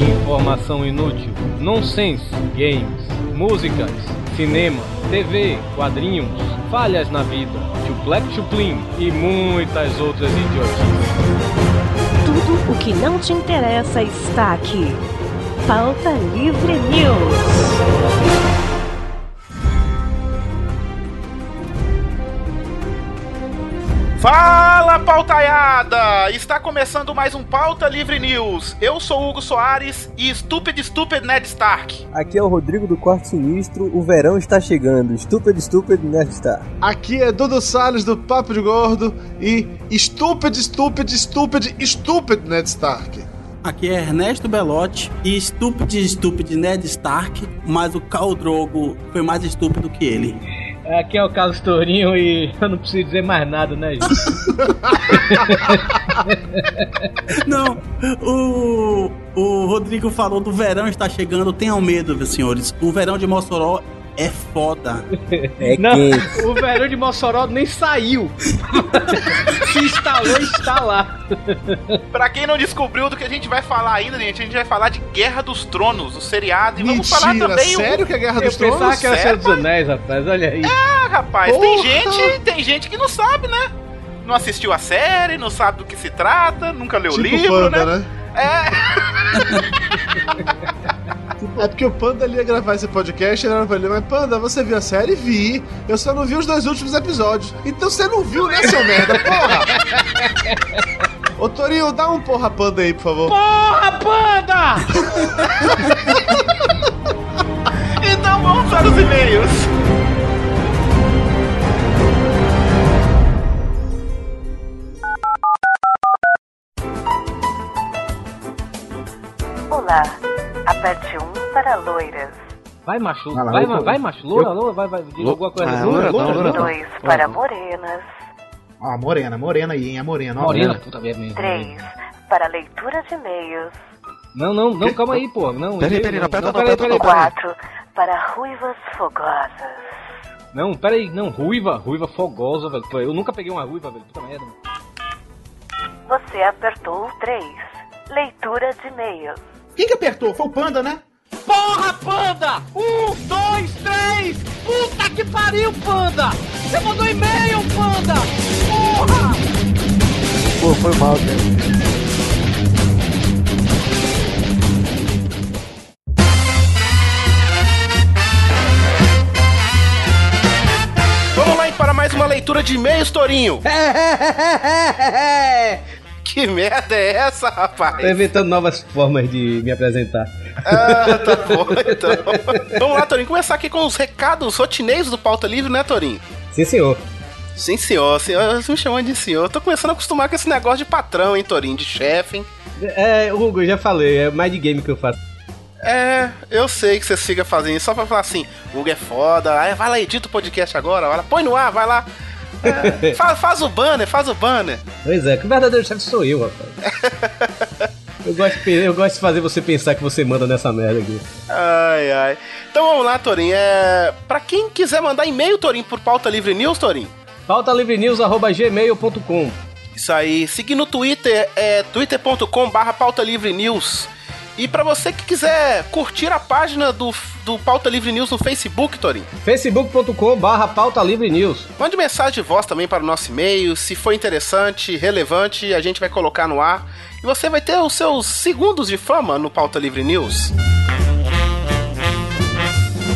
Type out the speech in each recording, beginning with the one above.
Informação inútil, nonsense, games, músicas, cinema, TV, quadrinhos, falhas na vida, chuplec chuplin e muitas outras idiotices. Tudo o que não te interessa está aqui. Pauta Livre News. Fala pautaiada! Está começando mais um Pauta Livre News. Eu sou Hugo Soares e Stupid Stupid Ned Stark. Aqui é o Rodrigo do Quarto Sinistro, o verão está chegando. Stupid Stupid Ned Stark. Aqui é Dudu Salles do Papo de Gordo e Stupid Stupid Stupid Stupid Ned Stark. Aqui é Ernesto Belotti e estúpido, estúpido Ned Stark, mas o Khal Drogo foi mais estúpido que ele. Aqui é o Carlos Tourinho e eu não preciso dizer mais nada, né, gente? Não, o, o Rodrigo falou do verão está chegando, tenham medo, senhores. O verão de Mossoró é foda. É Não, quente. o verão de Mossoró nem saiu. Se instalou, está lá. Pra quem não descobriu do que a gente vai falar ainda, gente, a gente vai falar de Guerra dos Tronos, o seriado. E vamos falar Mentira, também o- sério que é Guerra Eu dos pensava Tronos? que era Senhor dos Anéis, rapaz. Olha aí. Ah, rapaz, tem gente, tem gente que não sabe, né? Não assistiu a série, não sabe do que se trata, nunca leu o Tipo livro, Panda, né? né? É, É porque o Panda ele ia gravar esse podcast e ele era pra ele, mas Panda, você viu a série? Vi. Eu só não vi os dois últimos episódios. Então você não viu, né, seu merda? Porra! Ô Torinho, dá um porra Panda aí, por favor. Porra, panda! então vamos para os e-mails. Olá, aperte 1 para loiras, Vai, macho. Vai lá, vai, eu- ma- vai, macho. Loura, loura, vai, vai. Diz alguma coisa. Ah, loura, loura não. 2 para morenas, Ó, a morena, morena aí, hein? A morena, ó. Morena, puta merda. 3 para leitura de e-mails, Não, não, não, calma aí, pô. Não, Peraí, peraí, não aperta não, peraí, aperta não, peraí. 4 para ruivas fogosas, Não, peraí, não, ruiva, ruiva fogosa, velho. Eu nunca peguei uma ruiva, velho. Puta merda. você apertou o 3, leitura de e-mails, Quem que apertou? Foi o Panda, né? Porra, panda! Um, dois, três! Puta que pariu, panda! Você mandou e-mail, panda! Porra! Pô, foi mal, cara. Vamos lá para mais uma leitura de e-mails, Torinho. Que merda é essa, rapaz? Tô inventando novas formas de me apresentar. Ah, tá bom, então. Vamos lá, Torinho, começar aqui com os recados rotineiros do Pauta Livre, né, Torinho? Sim, senhor. Sim, senhor, senhor, você me chamando de senhor. Eu tô começando a acostumar com esse negócio de patrão, hein, Torinho, de chefe, hein? É, Hugo, eu já falei, é mais de game que eu faço. É, eu sei que você siga fazendo isso só pra falar assim, Hugo é foda, vai lá, edita o podcast agora, vai lá, põe no ar, vai lá. É, fa- faz o banner, faz o banner. Pois é, que o verdadeiro chefe sou eu, rapaz. Eu gosto, eu gosto de fazer você pensar que você manda nessa merda aqui. Ai, ai. Então vamos lá, Torinho. É... Pra quem quiser mandar e-mail, Torinho, por Pauta Livre News, Torinho. pautalivrenews.gmail.com Isso aí. Seguir no Twitter, é twitter.com barra Pauta Livre News. E pra você que quiser curtir a página do, do Pauta Livre News no Facebook, Torinho, facebook.com barra pautalivrenews. mande mensagem de voz também para o nosso e-mail. Se for interessante, relevante, a gente vai colocar no ar. E você vai ter os seus segundos de fama no Pauta Livre News.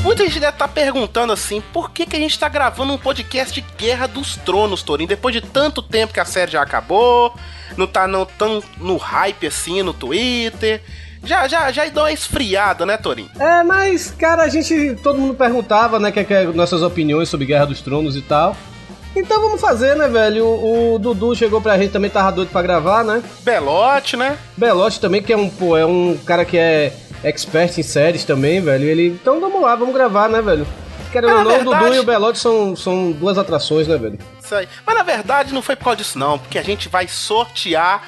Muita gente deve estar perguntando assim, por que, que a gente tá gravando um podcast de Guerra dos Tronos, Torinho? Depois de tanto tempo que a série já acabou, não tá não tão no hype assim no Twitter. Já, já, já deu uma esfriada, né, Torinho? É, mas, cara, a gente. Todo mundo perguntava, né, que, que nossas opiniões sobre Guerra dos Tronos e tal. Então vamos fazer, né, velho? O, o Dudu chegou pra gente também, tava doido pra gravar, né? Belote, né? Belote também, que é um, pô, é um cara que é expert em séries também, velho. Ele. Então vamos lá, vamos gravar, né, velho? Querendo ou não, o verdade. Dudu e o Belote são, são duas atrações, né, velho? Isso aí. Mas na verdade não foi por causa disso, não, porque a gente vai sortear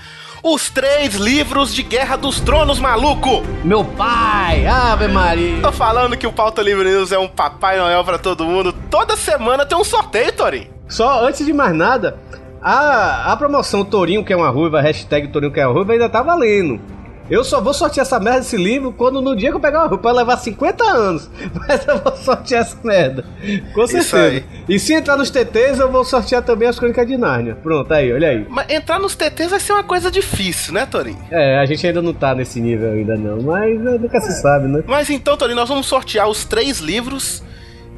os três livros de Guerra dos Tronos, maluco! Meu pai! Ave Maria! Tô falando que o Pauta Livre News é um Papai Noel pra todo mundo. Toda semana tem um sorteio, Torinho. Só antes de mais nada, a, a promoção Torinho que é uma ruiva, hashtag Torinho que é uma ruiva, ainda tá valendo. Eu só vou sortear essa merda desse livro quando no dia que eu pegar uma. Pode levar 50 anos. Mas eu vou sortear essa merda. Com certeza. E se entrar nos TTs, eu vou sortear também as crônicas de Nárnia. Pronto, aí, olha aí. Mas entrar nos TTs vai ser uma coisa difícil, né, Torinho? É, a gente ainda não tá nesse nível ainda não, mas é, nunca se sabe, né? Mas então, Torinho, nós vamos sortear os três livros.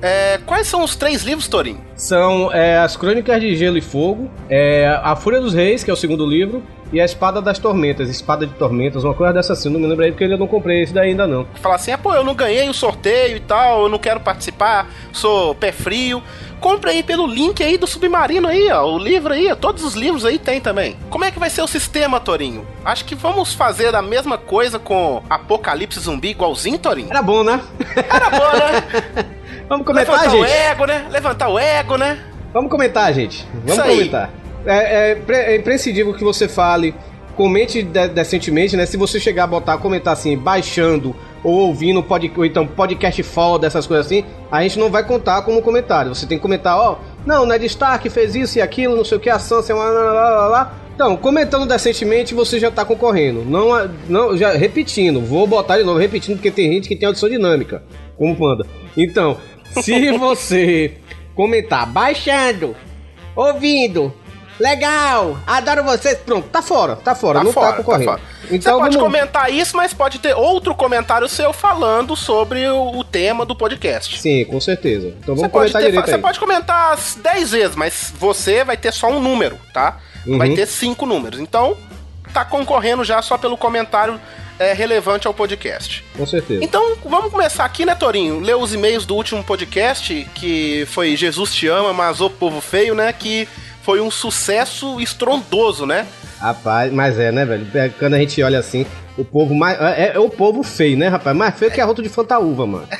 É, quais são os três livros, Torinho? São é, as Crônicas de Gelo e Fogo, é, A Fúria dos Reis, que é o segundo livro, e a Espada das Tormentas, Espada de Tormentas, uma coisa dessa assim, não me lembro aí porque eu não comprei esse daí ainda não. Falar assim, ah, pô, eu não ganhei o sorteio e tal, eu não quero participar, sou pé frio. Compre aí pelo link aí do Submarino aí, ó, o livro aí, ó, todos os livros aí tem também. Como é que vai ser o sistema, Torinho? Acho que vamos fazer a mesma coisa com Apocalipse Zumbi igualzinho, Torinho? Era bom, né? Era bom, né? Vamos comentar, Levantar o gente? ego, né? Levantar o ego, né? Vamos comentar, gente. Vamos comentar. É, é, é imprescindível que você fale, comente de- decentemente, né? Se você chegar a botar, comentar assim, baixando ou ouvindo, pod, ou então podcast foda, essas coisas assim, a gente não vai contar como comentário. Você tem que comentar, ó, não, o Ned Stark fez isso e aquilo, não sei o que, a Sansa, lá, lá, lá, lá, lá. Então, comentando decentemente, você já tá concorrendo. Não, a- não, já repetindo, vou botar de novo, repetindo, porque tem gente que tem audição dinâmica, como Panda. Então, se você comentar baixando, ouvindo, legal, adoro vocês, pronto, tá fora, tá fora, Tá não fora, tá concorrendo. fora. Então Você pode vamos- comentar isso, mas pode ter outro comentário seu falando sobre o, o tema do podcast. Sim, com certeza. Então Você vamos pode, comentar ter- direito você aí. pode comentar as 10 vezes, mas você vai ter só um número, tá? Uhum. Vai ter cinco números. Então, tá concorrendo já só pelo comentário é, relevante ao podcast. Com certeza. Então, vamos começar aqui, né, Torinho? Ler os e-mails do último podcast, que foi Jesus te ama, mas o povo feio, né? Que foi um sucesso estrondoso, né? Rapaz, mas é, né, velho? É, Quando a gente olha assim, o povo mais. É, é o povo feio, né, rapaz? Mais feio que a rota de fantaúva, mano.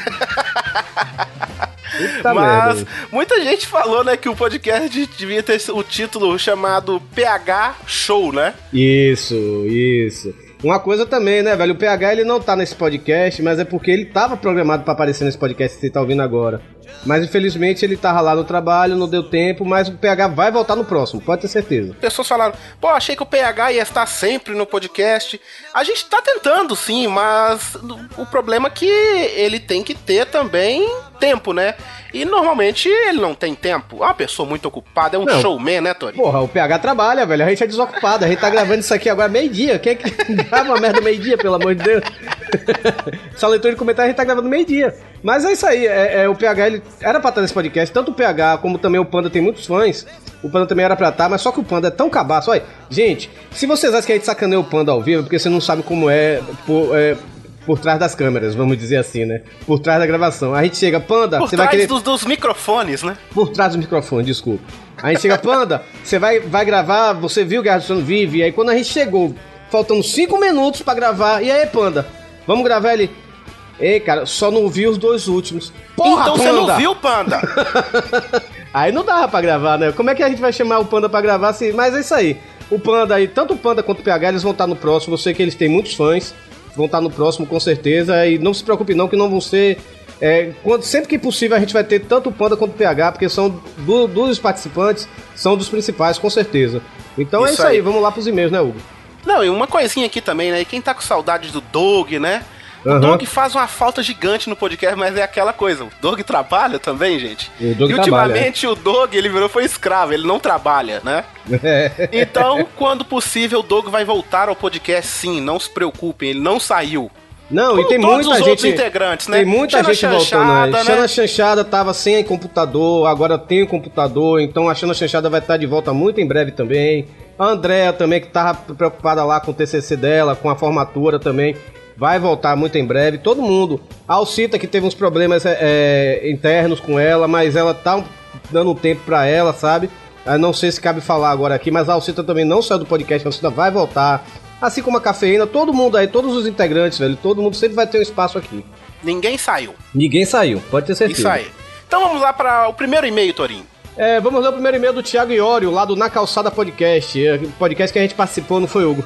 Merda. Mas velho. muita gente falou, né, que o podcast devia ter o título chamado PH Show, né? Isso, isso. Uma coisa também, né, velho? O PH ele não tá nesse podcast, mas é porque ele tava programado pra aparecer nesse podcast que você tá ouvindo agora. Mas infelizmente ele tava lá no trabalho, não deu tempo, mas o PH vai voltar no próximo, pode ter certeza. Pessoas falaram, pô, achei que o PH ia estar sempre no podcast. A gente tá tentando, sim, mas o problema é que ele tem que ter também tempo, né? E normalmente ele não tem tempo. É uma pessoa muito ocupada, é um Não. showman, né, Tori? Porra, o PH trabalha, velho. A gente é desocupado. A gente tá gravando isso aqui agora meio-dia. Quem é que grava uma merda meio-dia, pelo amor de Deus? Essa leitura de comentário a gente tá gravando meio-dia. Mas é isso aí. É, é, o PH, ele era pra estar nesse podcast. Tanto o PH como também o Panda tem muitos fãs. O Panda também era pra estar, mas só que o Panda é tão cabaço. Olha, gente, se vocês acham que a gente sacaneia o Panda ao vivo, é porque você não sabe como é por, é, por trás das câmeras, vamos dizer assim, né? Por trás da gravação. A gente chega, Panda, Por você vai trás querer... dos, dos microfones, né? Por trás do microfone, desculpa. A gente chega, Panda, você vai, vai gravar, você viu Guerra do Sono Vive, e aí quando a gente chegou, faltando 5 minutos pra gravar, e aí, Panda, vamos gravar ele? Ei, cara, só não vi os dois últimos. Porra, então você não viu, Panda? Aí não dava pra gravar, né? Como é que a gente vai chamar o Panda pra gravar se... Mas é isso aí. O Panda aí, tanto o Panda quanto o PH, eles vão estar no próximo. Eu sei que eles têm muitos fãs. Vão estar no próximo, com certeza. E não se preocupe não, que não vão ser... é, quando, sempre que possível, a gente vai ter tanto o Panda quanto o PH, porque são do- dos participantes, são dos principais, com certeza. Então é Isso isso aí. aí. Vamos lá pros e-mails, né, Hugo? Não, e uma coisinha aqui também, né? Quem tá com saudade do Doug, né? O Aham. Doug faz uma falta gigante no podcast, mas é aquela coisa. O Doug trabalha também, gente. O e trabalha, ultimamente o Doug, ele virou foi escravo, ele não trabalha, né? É. Então, quando possível, o Doug vai voltar ao podcast sim, não se preocupem, ele não saiu. Não, Como e tem muita gente. outros integrantes, né? Tem muita Xana gente voltando Chanchada, aí. né? Xana Chanchada tava sem computador, agora tem o computador, então a Xana Chanchada vai estar de volta muito em breve também. A Andrea também, que tava preocupada lá com o TCC dela, com a formatura também, vai voltar muito em breve. Todo mundo. A Alcita, que teve uns problemas é, é, internos com ela, mas ela tá dando um tempo pra ela, sabe? Eu não sei se cabe falar agora aqui, mas a Alcita também não saiu do podcast, a Alcita vai voltar. Assim como a cafeína, todo mundo aí, todos os integrantes, velho, todo mundo sempre vai ter um espaço aqui. Ninguém saiu. Ninguém saiu, pode ter certeza. Isso aí. Então vamos lá para o primeiro e-mail, Torinho. É, vamos ler o primeiro e-mail do Thiago Iório, lá do Na Calçada Podcast. É, podcast que a gente participou, não foi, Hugo?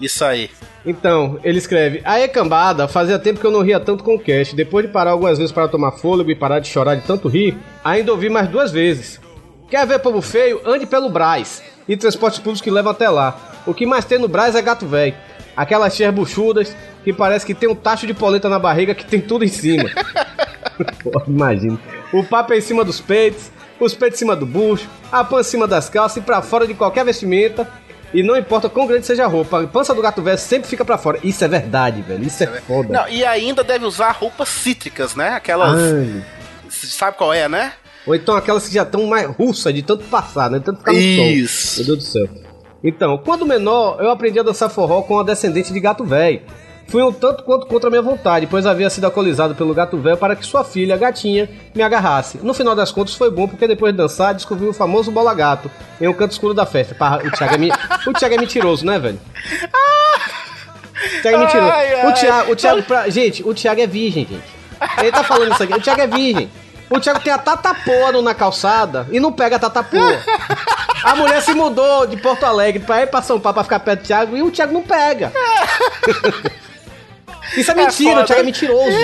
Isso aí. Então, ele escreve: Aê, cambada, fazia tempo que eu não ria tanto com o cast. Depois de parar algumas vezes para tomar fôlego e parar de chorar de tanto rir, ainda ouvi mais duas vezes. Quer ver povo feio? Ande pelo Brás. e transportes públicos que levam até lá. O que mais tem no Brás é gato velho. Aquelas cheias buchudas que parece que tem um tacho de polenta na barriga que tem tudo em cima. Imagina. O papo é em cima dos peitos, os peitos em cima do bucho, a pança em cima das calças e pra fora de qualquer vestimenta. E não importa quão grande seja a roupa, a pança do gato velho sempre fica pra fora. Isso é verdade, velho. Isso é foda. Não, e ainda deve usar roupas cítricas, né? Aquelas. Ai. Sabe qual é, né? Ou então aquelas que já estão mais russas de tanto passar, né? De tanto ficar no Isso. sol. Meu Deus do céu. Então, quando menor, eu aprendi a dançar forró com a descendente de gato velho. Fui um tanto quanto contra a minha vontade, pois havia sido alcoolizado pelo gato velho para que sua filha, a gatinha, me agarrasse. No final das contas foi bom, porque depois de dançar, descobri o famoso bola gato em um canto escuro da festa. O Thiago é, mi- o Thiago é mentiroso, né, velho? O Thiago é mentiroso. Ai, ai. O Thiago, o Thiago pra- gente, o Thiago é virgem, gente. Ele tá falando isso aqui. O Thiago é virgem. O Thiago tem a tatapoa na calçada e não pega a tatapoa. A mulher se mudou de Porto Alegre pra ir pra São Paulo pra ficar perto do Thiago e o Thiago não pega. Isso é mentira, foda. o Thiago é mentiroso.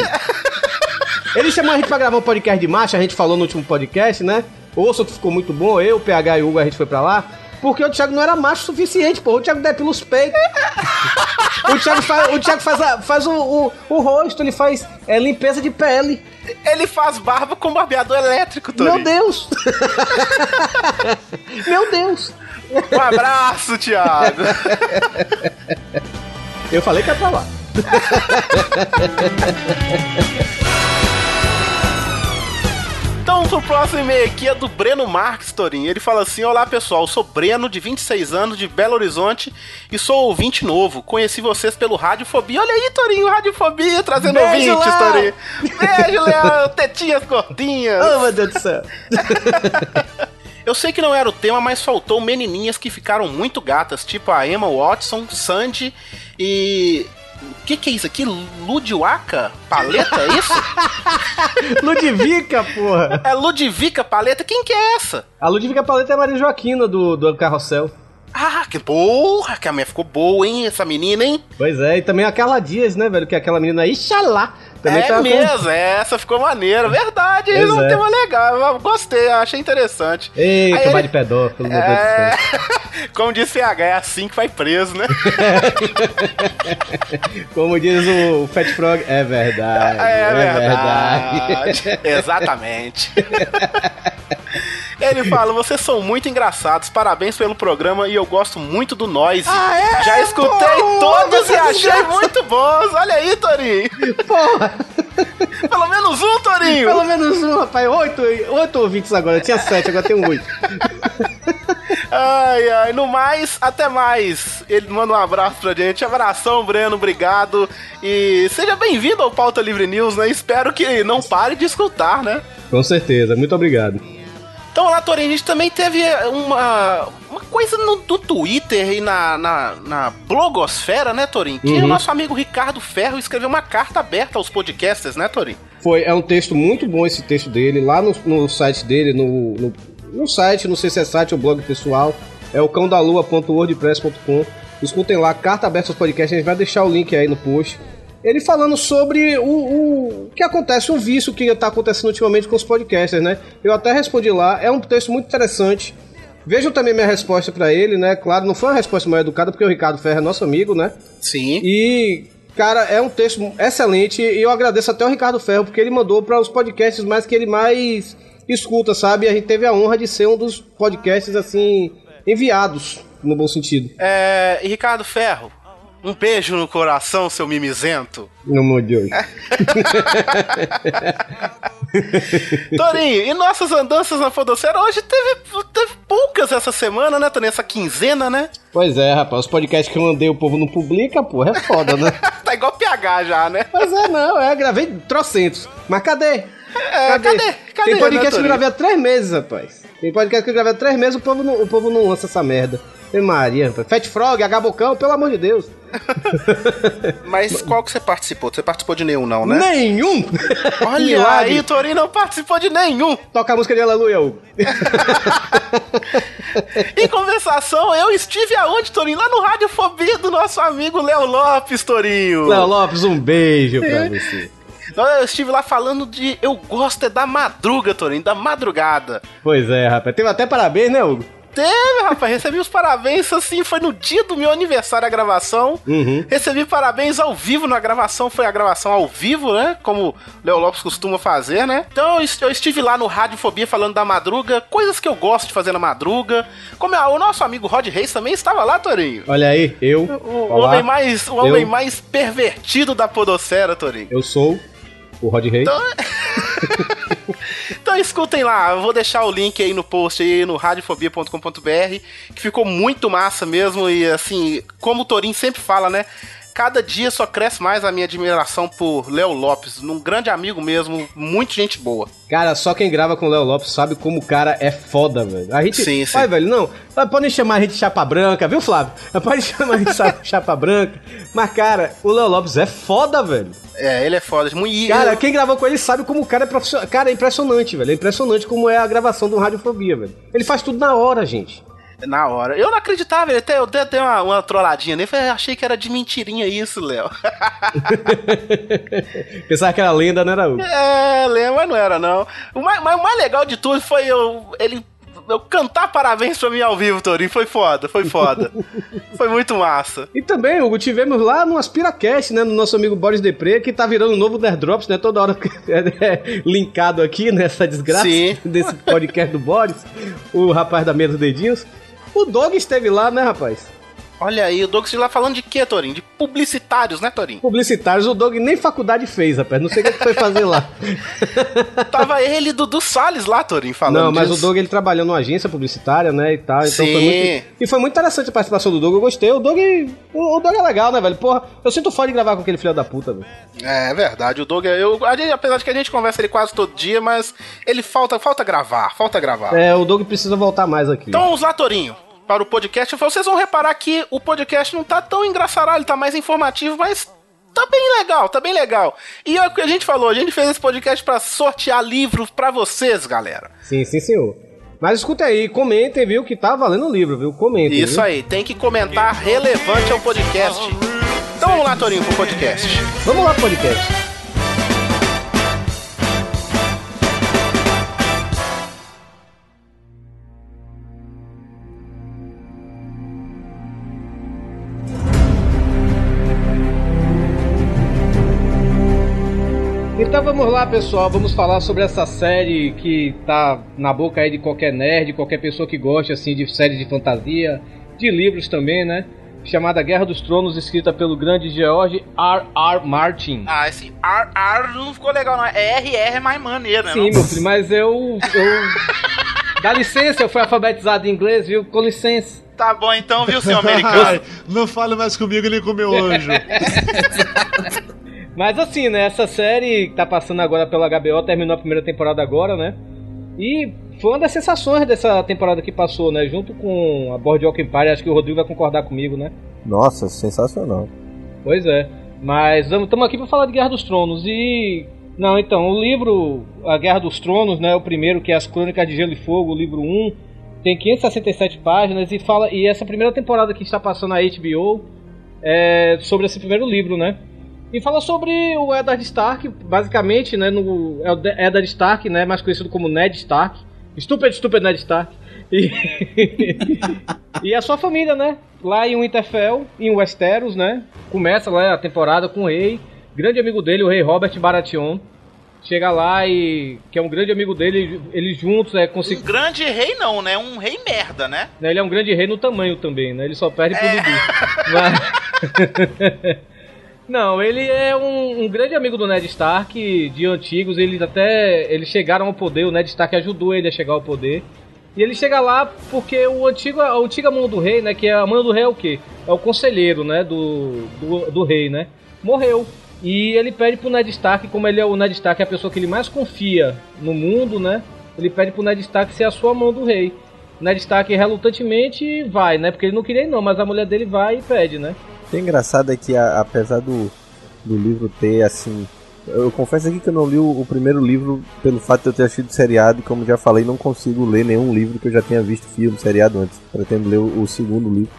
Ele chamou a gente pra gravar um podcast de marcha, a gente falou no último podcast, né? Ouça que ficou muito bom, eu, o PH e o Hugo, a gente foi pra lá. Porque o Thiago não era macho o suficiente, pô. O Thiago depila os peitos. O Thiago faz, o Thiago faz, a- faz o, o, o rosto, ele faz é, limpeza de pele. Ele faz barba com barbeador elétrico, Tony. Meu Deus! Meu Deus! Um abraço, Thiago. Eu falei que é pra lá. Então, pro próximo e-mail aqui é do Breno Marques, Torinho. Ele fala assim: Olá pessoal, sou Breno, de 26 anos, de Belo Horizonte, e sou ouvinte novo. Conheci vocês pelo Radiofobia. Olha aí, Torinho, Radiofobia, trazendo Beijo, ouvintes, Léo. Torinho. Beijo, Léo, tetinhas gordinhas. Oh, meu Deus do céu. Eu sei que não era o tema, mas faltou menininhas que ficaram muito gatas, tipo a Emma Watson, Sandy e. O que, que é isso aqui? Ludwaka Paleta, é isso? Ludvica, porra. É Ludwika Paleta? Quem que é essa? A Ludvica Paleta é a Maria Joaquina do, do Carrossel. Ah, que porra, que a minha ficou boa, hein, essa menina, hein? Pois é, e também aquela Dias, né, velho? Que é aquela menina Ixalá. Também é tá com- mesmo, essa ficou maneira, verdade, Pois é um é. tema legal, gostei, achei interessante. Ei, Aí tomar ele- de pedófilo, meu Deus do É, céu. como disse H, é assim que vai preso, né? Como diz o Fat Frog, é verdade. É, verdade. verdade. Exatamente. Ele fala: vocês são muito engraçados, parabéns pelo programa e eu gosto muito do Noise. Ah, é? Já escutei Porra, todos e achei desgraça. muito bons. Olha aí, Torinho. Porra, Pelo menos um, Torinho. pelo menos um, rapaz. Oito, oito ouvintes agora. Tinha sete, agora tem oito. Ai, ai. No mais, até mais. Ele manda um abraço pra gente. Abração, Breno, obrigado. E seja bem-vindo ao Pauta Livre News, né? Espero que não pare de escutar, né? Com certeza, muito obrigado. Então lá, Torinho, a gente também teve uma, uma coisa no, no Twitter e na, na, na blogosfera, né, Torinho? Que Uhum. o nosso amigo Ricardo Ferro escreveu uma carta aberta aos podcasters, né, Torinho? Foi, é um texto muito bom esse texto dele, lá no, no site dele, no, no, no site, não sei se é site ou blog pessoal, é o cãodalua.wordpress.com. Escutem lá, carta aberta aos podcasts, a gente vai deixar o link aí no post. Ele falando sobre o, o que acontece, o vício que está acontecendo ultimamente com os podcasters, né? Eu até respondi lá, é um texto muito interessante. Vejam também minha resposta para ele, né? Claro, não foi uma resposta mais educada, porque o Ricardo Ferro é nosso amigo, né? Sim. E, cara, é um texto excelente e eu agradeço até o Ricardo Ferro, porque ele mandou para os podcasts mais que ele mais escuta, sabe? E a gente teve a honra de ser um dos podcasts, assim, enviados, no bom sentido. É, e Ricardo Ferro, um beijo no coração, seu mimizento. Meu amor de hoje. Torinho, e nossas andanças na Fodocera hoje teve, teve poucas essa semana, né, Torinho? Essa quinzena, né? Pois é, rapaz, os podcasts que eu mandei o povo não publica, porra, é foda, né? tá igual PH já, né? Pois é, não, é, gravei trocentos. Mas cadê? É, cadê? Cadê, Tem podcast que eu gravei há três meses, rapaz. Tem podcast que eu gravei há três meses, o povo não, o povo não lança essa merda. Tem Maria, rapaz. Fat Frog, Agabocão, pelo amor de Deus. Mas qual que você participou? Você participou de nenhum, não, né? Nenhum! Olha aí, Torinho não participou de nenhum. Toca a música de Aleluia, Hugo. Em conversação, eu estive aonde, Torinho? Lá no Radiofobia do nosso amigo Léo Lopes, Torinho. Léo Lopes, um beijo pra você. Eu estive lá falando de Eu Gosto é da Madruga, Torinho, da madrugada. Pois é, rapaz. Teve até parabéns, né, Hugo? Teve, rapaz, recebi os parabéns, assim, foi no dia do meu aniversário a gravação. Uhum. Recebi parabéns ao vivo na gravação, foi a gravação ao vivo, né? Como o Léo Lopes costuma fazer, né? Então eu est- eu estive lá no Radiofobia falando da madruga, coisas que eu gosto de fazer na madruga. Como é, o nosso amigo Rod Reis também estava lá, Torinho. Olha aí, eu. O Olá. homem mais, o homem Eu- mais pervertido da podosfera, Torinho. Eu sou o Rod Reis. Então escutem lá, eu vou deixar o link aí no post aí no radiofobia.com.br, que ficou muito massa mesmo e assim, como o Torinho sempre fala, né? Cada dia só cresce mais a minha admiração por Léo Lopes, um grande amigo mesmo, muito gente boa. Cara, só quem grava com o Léo Lopes sabe como o cara é foda, velho. A gente. Sim, sim. Vai, velho, não. Podem chamar a gente de chapa branca, viu, Flávio? Pode chamar a gente de chapa- chapa branca. Mas, cara, o Léo Lopes é foda, velho. É, ele é foda. Muito, Cara, quem gravou com ele sabe como o cara é profissional. Cara, é impressionante, velho. É impressionante como é a gravação do Radiofobia, velho. Ele faz tudo na hora, gente. Na hora. Eu não acreditava, ele até, eu até dei uma, uma trolladinha nele, falei, achei que era de mentirinha isso, Léo. Pensava que era lenda, não era o. É, lembra, mas não era, não. O mais, mas o mais legal de tudo foi eu, ele, eu cantar parabéns pra mim ao vivo, Torinho. Foi foda, foi foda. foi muito massa. E também, Hugo, tivemos lá no AspiraCast, né? No nosso amigo Boris Depre, que tá virando o novo Nerd Drops, né? Toda hora é, linkado aqui nessa desgraça Sim. desse podcast do Boris, o rapaz da meia dos dedinhos. O Dog esteve lá, né, rapaz? Olha aí, o Douglas lá falando de quê, Torinho? De publicitários, né, Torinho? Publicitários, o Dog nem faculdade fez, rapaz. Não sei o que foi fazer lá. Tava ele e Dudu Salles lá, Torinho, falando Não, mas disso. o Doug ele trabalhou numa agência publicitária, né, e tal. Então Sim. foi muito. E foi muito interessante a participação do Doug, eu gostei. O Doug. O, o Doug é legal, né, velho? Porra, eu sinto foda de gravar com aquele filho da puta, velho. É verdade, o Doug, eu, a gente- apesar de que a gente conversa ele quase todo dia, mas ele falta, falta gravar, falta gravar. É, o Doug precisa voltar mais aqui. Então vamos lá, Torinho, para o podcast. Vocês vão reparar que o podcast não tá tão engraçaralho, ele tá mais informativo, mas tá bem legal, tá bem legal. E é o que a gente falou, a gente fez esse podcast para sortear livros para vocês, galera. Sim, sim, senhor. Mas escuta aí, comentem, viu, que tá valendo o livro, viu? Comentem. Isso viu? aí, tem que comentar relevante ao podcast. Então vamos lá, Torinho, pro podcast. Vamos lá, podcast. Vamos lá, pessoal. Vamos falar sobre essa série que tá na boca aí de qualquer nerd, qualquer pessoa que goste assim de séries de fantasia, de livros também, né? Chamada Guerra dos Tronos, escrita pelo grande George R. R. Martin. Ah, esse ar, ar não ficou legal, não. É RR é mais maneiro, né? Sim, não? meu filho, mas eu. eu... Dá licença, eu fui alfabetizado em inglês, viu? Com licença. Tá bom então, viu, senhor americano? Não fale mais comigo nem com meu anjo. Mas assim, né? Essa série que tá passando agora pela HBO, terminou a primeira temporada agora, né? E foi uma das sensações dessa temporada que passou, né? Junto com a Boardwalk Empire, acho que o Rodrigo vai concordar comigo, né? Nossa, sensacional. Pois é. Mas estamos aqui para falar de Guerra dos Tronos e. Não, então, o livro A Guerra dos Tronos, né? O primeiro, que é As Crônicas de Gelo e Fogo, o livro 1, tem 567 páginas e fala. E essa primeira temporada que está passando na HBO é sobre esse primeiro livro, né? E fala sobre o Eddard Stark, basicamente, né? No, é o Eddard Stark, né? Mais conhecido como Ned Stark. Estúpido, estúpido Ned Stark. E, e a sua família, né? Lá em Winterfell, em Westeros, né? Começa lá a temporada com o rei, grande amigo dele, o rei Robert Baratheon. Chega lá e. que é um grande amigo dele, eles juntos é Um conseguem. grande rei não, né? Um rei merda, né? Ele é um grande rei no tamanho também, né? Ele só perde pro Dudu. Mas- Não, ele é um, um grande amigo do Ned Stark, de antigos. Eles até eles chegaram ao poder. O Ned Stark ajudou ele a chegar ao poder. E ele chega lá porque o antigo, a antiga mão do rei, né? Que é a mão do rei é o quê? É o conselheiro, né? Do, do, do rei, né? Morreu. E ele pede pro Ned Stark, como ele é o Ned Stark, é a pessoa que ele mais confia no mundo, né? Ele pede pro Ned Stark ser a sua mão do rei. Ned Stark relutantemente vai, né? Porque ele não queria não, mas a mulher dele vai e pede, né? O que é engraçado é que, a- apesar do, do livro ter, assim. Eu confesso aqui que eu não li o, o primeiro livro pelo fato de eu ter assistido seriado, e como já falei, não consigo ler nenhum livro que eu já tenha visto filme, seriado antes. Pretendo ler o, o segundo livro.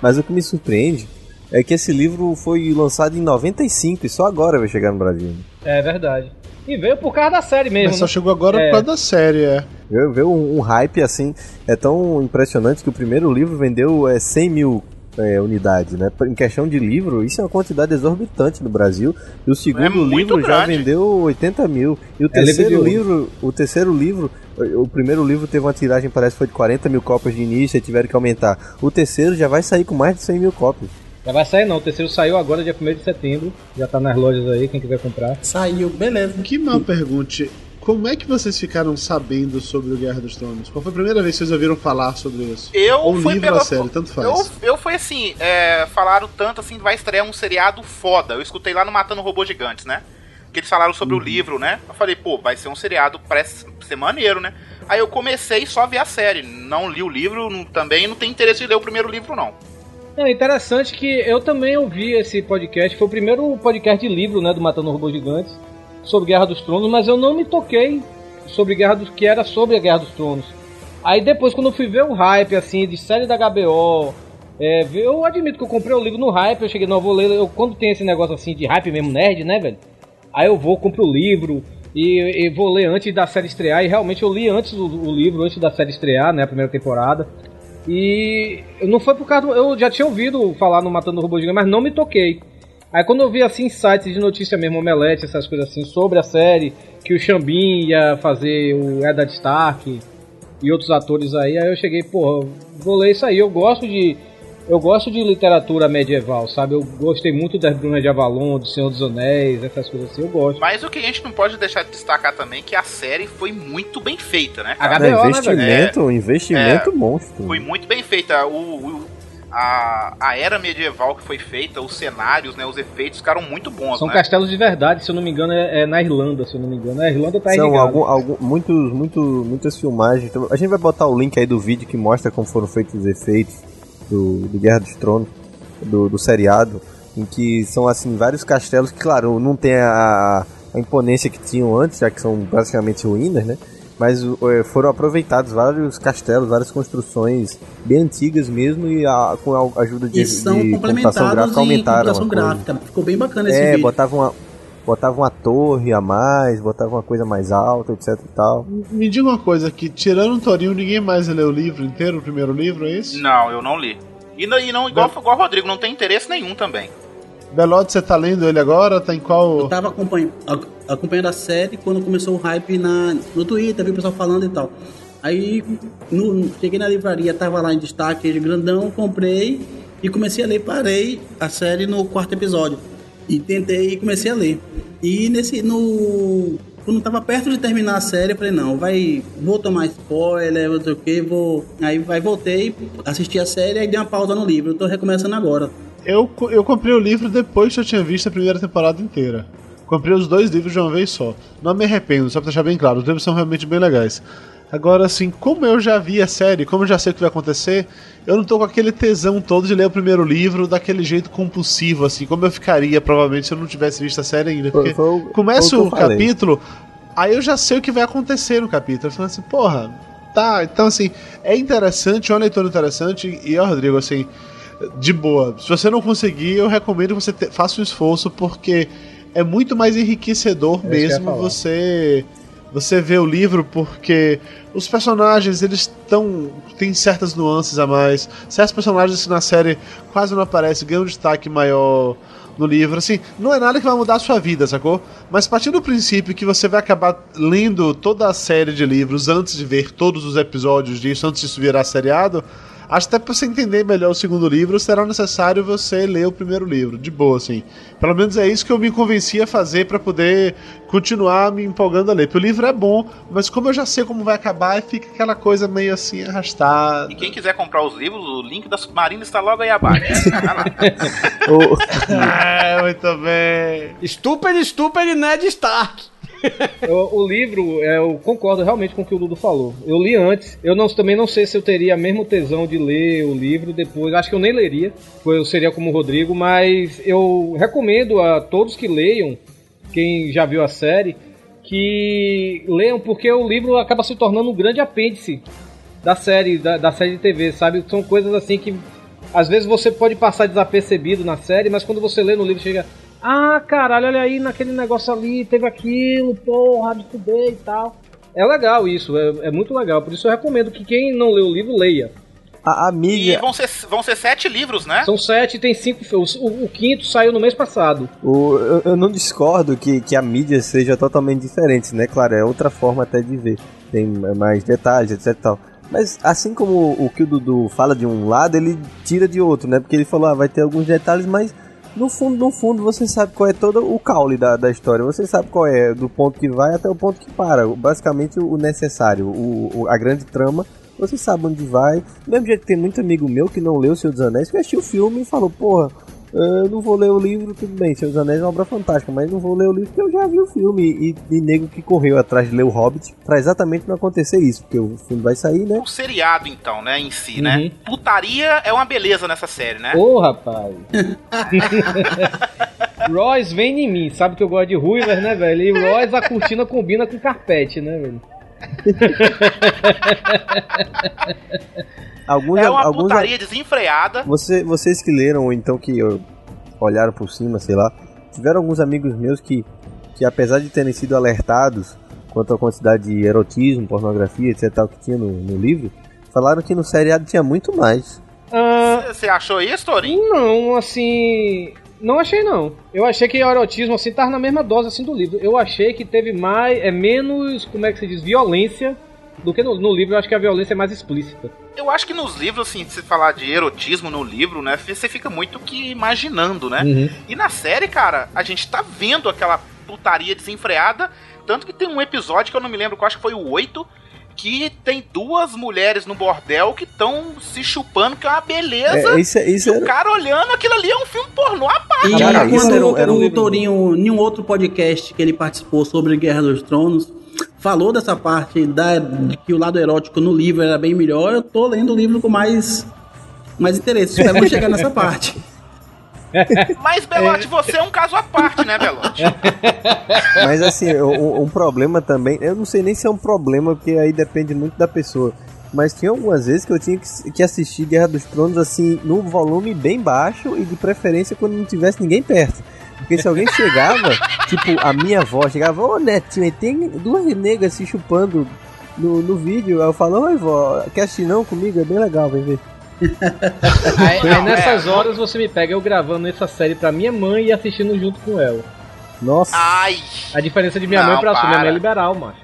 Mas o que me surpreende é que esse livro foi lançado em 95 e só agora vai chegar no Brasil. É verdade. E veio por causa da série mesmo. Mas só né? chegou agora É. por causa da série, é. Veio, veio um, um hype assim, é tão impressionante que o primeiro livro vendeu é, 100 mil é, unidades, né? Em questão de livro, isso é uma quantidade exorbitante no Brasil. E o segundo É livro já vendeu 80 mil. E o É terceiro livro, o terceiro livro, o primeiro livro teve uma tiragem, parece que foi de 40 mil cópias de início e tiveram que aumentar. O terceiro já vai sair com mais de 100 mil cópias. Já vai sair não, o terceiro saiu agora, dia 1 de setembro. Já tá nas lojas aí, quem quiser comprar. Saiu, beleza. Que mal pergunte. Como é que vocês ficaram sabendo sobre o Guerra dos Tronos? Qual foi a primeira vez que vocês ouviram falar sobre isso? Eu Ou fui livro pela ou série, tanto faz. Eu, eu fui assim, é, falaram tanto assim, vai estrear um seriado foda. Eu escutei lá no Matando Robôs Gigantes, né? Que eles falaram sobre Uhum. o livro, né? Eu falei, pô, vai ser um seriado, parece ser maneiro, né? Aí eu comecei só a ver a série. Não li o livro, não- também não tenho interesse em ler o primeiro livro, não. É interessante que eu também ouvi esse podcast, foi o primeiro podcast de livro, né, do Matando Robôs Gigantes, sobre Guerra dos Tronos, mas eu não me toquei sobre Guerra dos que era sobre a Guerra dos Tronos. Aí depois, quando eu fui ver o hype, assim, de série da HBO, é, eu admito que eu comprei o livro no hype, eu cheguei, não, eu vou ler, eu, quando tem esse negócio assim de hype mesmo, nerd, né, velho? Aí eu vou, compro o livro e, e vou ler antes da série estrear, e realmente eu li antes o, o livro, antes da série estrear, né, a primeira temporada. E não foi por causa do, Eu já tinha ouvido falar no Matando Robô Gigante, mas não me toquei. Aí quando eu vi assim sites de notícia mesmo, Omelete, essas coisas assim, sobre a série, que o Xambin ia fazer o Eddard Stark e outros atores aí, aí eu cheguei, porra, vou ler isso aí. Eu gosto de. Eu gosto de literatura medieval, sabe? Eu gostei muito das Brunas de Avalon, do Senhor dos Anéis, essas coisas assim, eu gosto. Mas o que a gente não pode deixar de destacar também é que a série foi muito bem feita, né? A cara? HBO, né, velho? investimento, um investimento monstro. Foi muito bem feita. O, o- a, a era medieval que foi feita, os cenários, né, os efeitos ficaram muito bons, São né? castelos de verdade, se eu não me engano, é, é na Irlanda, se eu não me engano. A Irlanda tá São algum, algum, muitos, muito, muitas filmagens. Então, A gente vai botar o link aí do vídeo que mostra como foram feitos os efeitos do, do Guerra dos Tronos, do, do seriado, em que são assim vários castelos que, claro, não tem a, a imponência que tinham antes, já que são basicamente ruínas, né? Mas eh, foram aproveitados vários castelos, várias construções bem antigas mesmo e a- com a ajuda de, E são de computação complementados gráfica aumentaram computação gráfica. Ficou bem bacana esse É, vídeo. botava uma, botava uma torre a mais, botava uma coisa mais alta, etc e tal. Me diga uma coisa aqui, tirando o Torinho, ninguém mais leu o livro inteiro, o primeiro livro, é isso? Não, eu não li. E não, e não igual, igual o Rodrigo, não tem interesse nenhum também. Belote, você tá lendo ele agora? Tá em qual. Eu tava acompanhando, ac- acompanhando a série quando começou o hype na, no Twitter, vi o pessoal falando e tal. Aí no- cheguei na livraria, tava lá em destaque, grandão, comprei e comecei a ler. Parei a série no quarto episódio. E tentei e comecei a ler. E nesse. no. Quando tava perto de terminar a série, eu falei, não, vai. Vou tomar spoiler, não sei o que, vou. Aí vai, voltei, assisti a série e dei uma pausa no livro. Eu tô recomeçando agora. Eu, eu comprei o livro depois que eu tinha visto a primeira temporada inteira. Comprei os dois livros de uma vez só. Não me arrependo, só pra deixar bem claro, os livros são realmente bem legais. Agora, assim, como eu já vi a série, como eu já sei o que vai acontecer, eu não tô com aquele tesão todo de ler o primeiro livro daquele jeito compulsivo, assim, como eu ficaria provavelmente se eu não tivesse visto a série ainda. Porque Foi- começa o capítulo, aí eu já sei o que vai acontecer no capítulo. Eu falo assim, porra, tá, então assim, é interessante, é uma leitura interessante, e ó, Rodrigo, assim, de boa. Se você não conseguir, eu recomendo que você te- faça um esforço, porque é muito mais enriquecedor É eu mesmo você você ver o livro, porque os personagens, eles estão. tem certas nuances a mais. Certos personagens que na série quase não aparecem, ganham um destaque maior no livro. Assim, não é nada que vai mudar a sua vida, sacou? Mas partindo do princípio que você vai acabar lendo toda a série de livros antes de ver todos os episódios disso, antes disso virar seriado. Acho que até pra você entender melhor o segundo livro, será necessário você ler o primeiro livro, de boa, assim. Pelo menos é isso que eu me convenci a fazer pra poder continuar me empolgando a ler. Porque o livro é bom, mas como eu já sei como vai acabar, fica aquela coisa meio assim arrastada. E quem quiser comprar os livros, o link da Submarina está logo aí abaixo. É, muito bem. Stupid, stupid Ned Stark. o, livro, é, eu concordo realmente com o que o Dudu falou. Eu li antes. Eu não, também não sei se eu teria mesmo tesão de ler o livro depois. Acho que eu nem leria. Eu seria como o Rodrigo. Mas eu recomendo a todos que leiam, quem já viu a série, que leiam, porque o livro acaba se tornando um grande apêndice da série, da, da série de TV, sabe? São coisas assim que às vezes você pode passar desapercebido na série, mas quando você lê no livro chega. Ah, caralho, olha aí naquele negócio ali, teve aquilo, porra, me fudei e tal. É legal isso, é, é muito legal. Por isso eu recomendo que quem não lê o livro, leia. A, a E mídia, vão ser, vão ser sete livros, né? São sete, tem cinco. O, o- o quinto saiu no mês passado. o- eu, eu não discordo que, que a mídia seja totalmente diferente, né? Claro, é outra forma até de ver. Tem mais detalhes, etc e tal. Mas assim como o que o Dudu fala de um lado, ele tira de outro, né? Porque ele falou, ah, vai ter alguns detalhes, mas no fundo, no fundo, você sabe qual é todo o caule da, da história. Você sabe qual é, do ponto que vai até o ponto que para. Basicamente o necessário, o, o- a grande trama. Você sabe onde vai. Do mesmo jeito que tem muito amigo meu que não leu O Senhor dos Anéis, que assistiu o filme e falou, porra, eu não vou ler o livro, tudo bem, Senhor dos Anéis é uma obra fantástica, mas não vou ler o livro porque eu já vi o filme. E, e nego que correu atrás de ler o Hobbit pra exatamente não acontecer isso, porque o filme vai sair, né? O seriado, então, né, em si, Uhum. né? Putaria é uma beleza nessa série, né? Ô, rapaz. Royce vem em mim, sabe que eu gosto de ruivas, né, velho? E Royce a cortina combina com carpete, né, velho? Alguns, É uma alguns putaria desenfreada. Você, vocês que leram, ou então que ó, olharam por cima, sei lá, tiveram alguns amigos meus que, que apesar de terem sido alertados quanto à quantidade de erotismo, pornografia, etc, tal, que tinha no, no livro, falaram que no seriado tinha muito mais. Ah, Você achou isso, Torinho? não, assim. Não achei não. Eu achei que o erotismo assim tava na mesma dose assim do livro. Eu achei que teve mais, é menos, como é que se diz, violência do que no, no livro. Eu acho que a violência é mais explícita. Eu acho que nos livros, assim, se falar de erotismo no livro, né, você fica muito que imaginando, né? Uhum. E na série, cara, a gente tá vendo aquela putaria desenfreada. Tanto que tem um episódio que eu não me lembro, eu acho que foi o 8, que tem duas mulheres no bordel que estão se chupando, que é uma beleza. É, isso, é- isso e o era, cara olhando aquilo ali é um filme pornô à parte. E Cara, quando era um- era um o Tourinho, em um outro podcast que ele participou sobre Guerra dos Tronos, falou dessa parte da, de que o lado erótico no livro era bem melhor, eu tô lendo o livro com mais, mais interesse. Espero chegar nessa parte. Mas, Belote, você é um caso à parte, né, Belote? Mas assim, um, um problema também, eu não sei nem se é um problema, porque aí depende muito da pessoa. Mas tinha algumas vezes que eu tinha que, assistir Guerra dos Tronos assim, no volume bem baixo e de preferência quando não tivesse ninguém perto. Porque se alguém chegava, tipo, a minha avó chegava, ô Netinho, tem duas negras se chupando no, no vídeo. Aí eu falo, oi vó, quer assistir não comigo? É bem legal, vem ver. Aí, aí nessas é. horas você me pega eu gravando essa série pra minha mãe e assistindo junto com ela. Nossa, Ai. A diferença de minha Não, mãe pra sua, minha mãe para. é liberal, macho.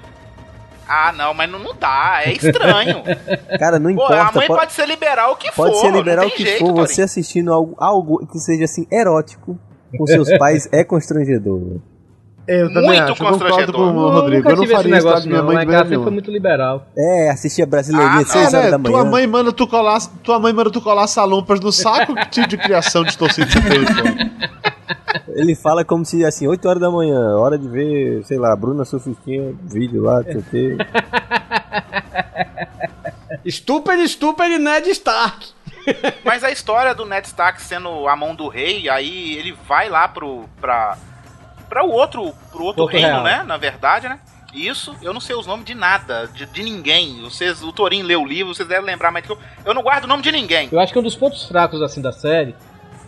Ah, não, mas não, não dá, é estranho. cara, não Pô, importa. a mãe po- pode, ser liberal o que Pode for. ser liberal o que jeito, for, Torinho. você assistindo algo, algo que seja assim erótico com seus pais é constrangedor. Né? Eu também Muito acho, eu constrangedor. com o Eu Rodrigo. nunca Eu não faria isso tá, negócio minha não, mãe de casa maneira sempre foi muito liberal. É, assistia Brasileirinha Ah, de 6 É, horas né? da manhã. Tua mãe manda tu colar, tua mãe manda tu colar salompas no saco, que tipo de criação distorcida você pô? Ele fala como se assim, 8 horas da manhã, hora de ver, sei lá, Bruna Sufistinha, vídeo lá, não quê. Stupid, stupid Ned Stark. Mas a história do Ned Stark sendo a mão do rei, aí ele vai lá pro. pra. Pra o outro. pro outro Porto reino, Real. né? Na verdade, né? Isso, eu não sei os nomes de nada, de, de ninguém. Vocês, o Torinho leu o livro, vocês devem lembrar, mas eu, eu não guardo o nome de ninguém. Eu acho que um dos pontos fracos assim da série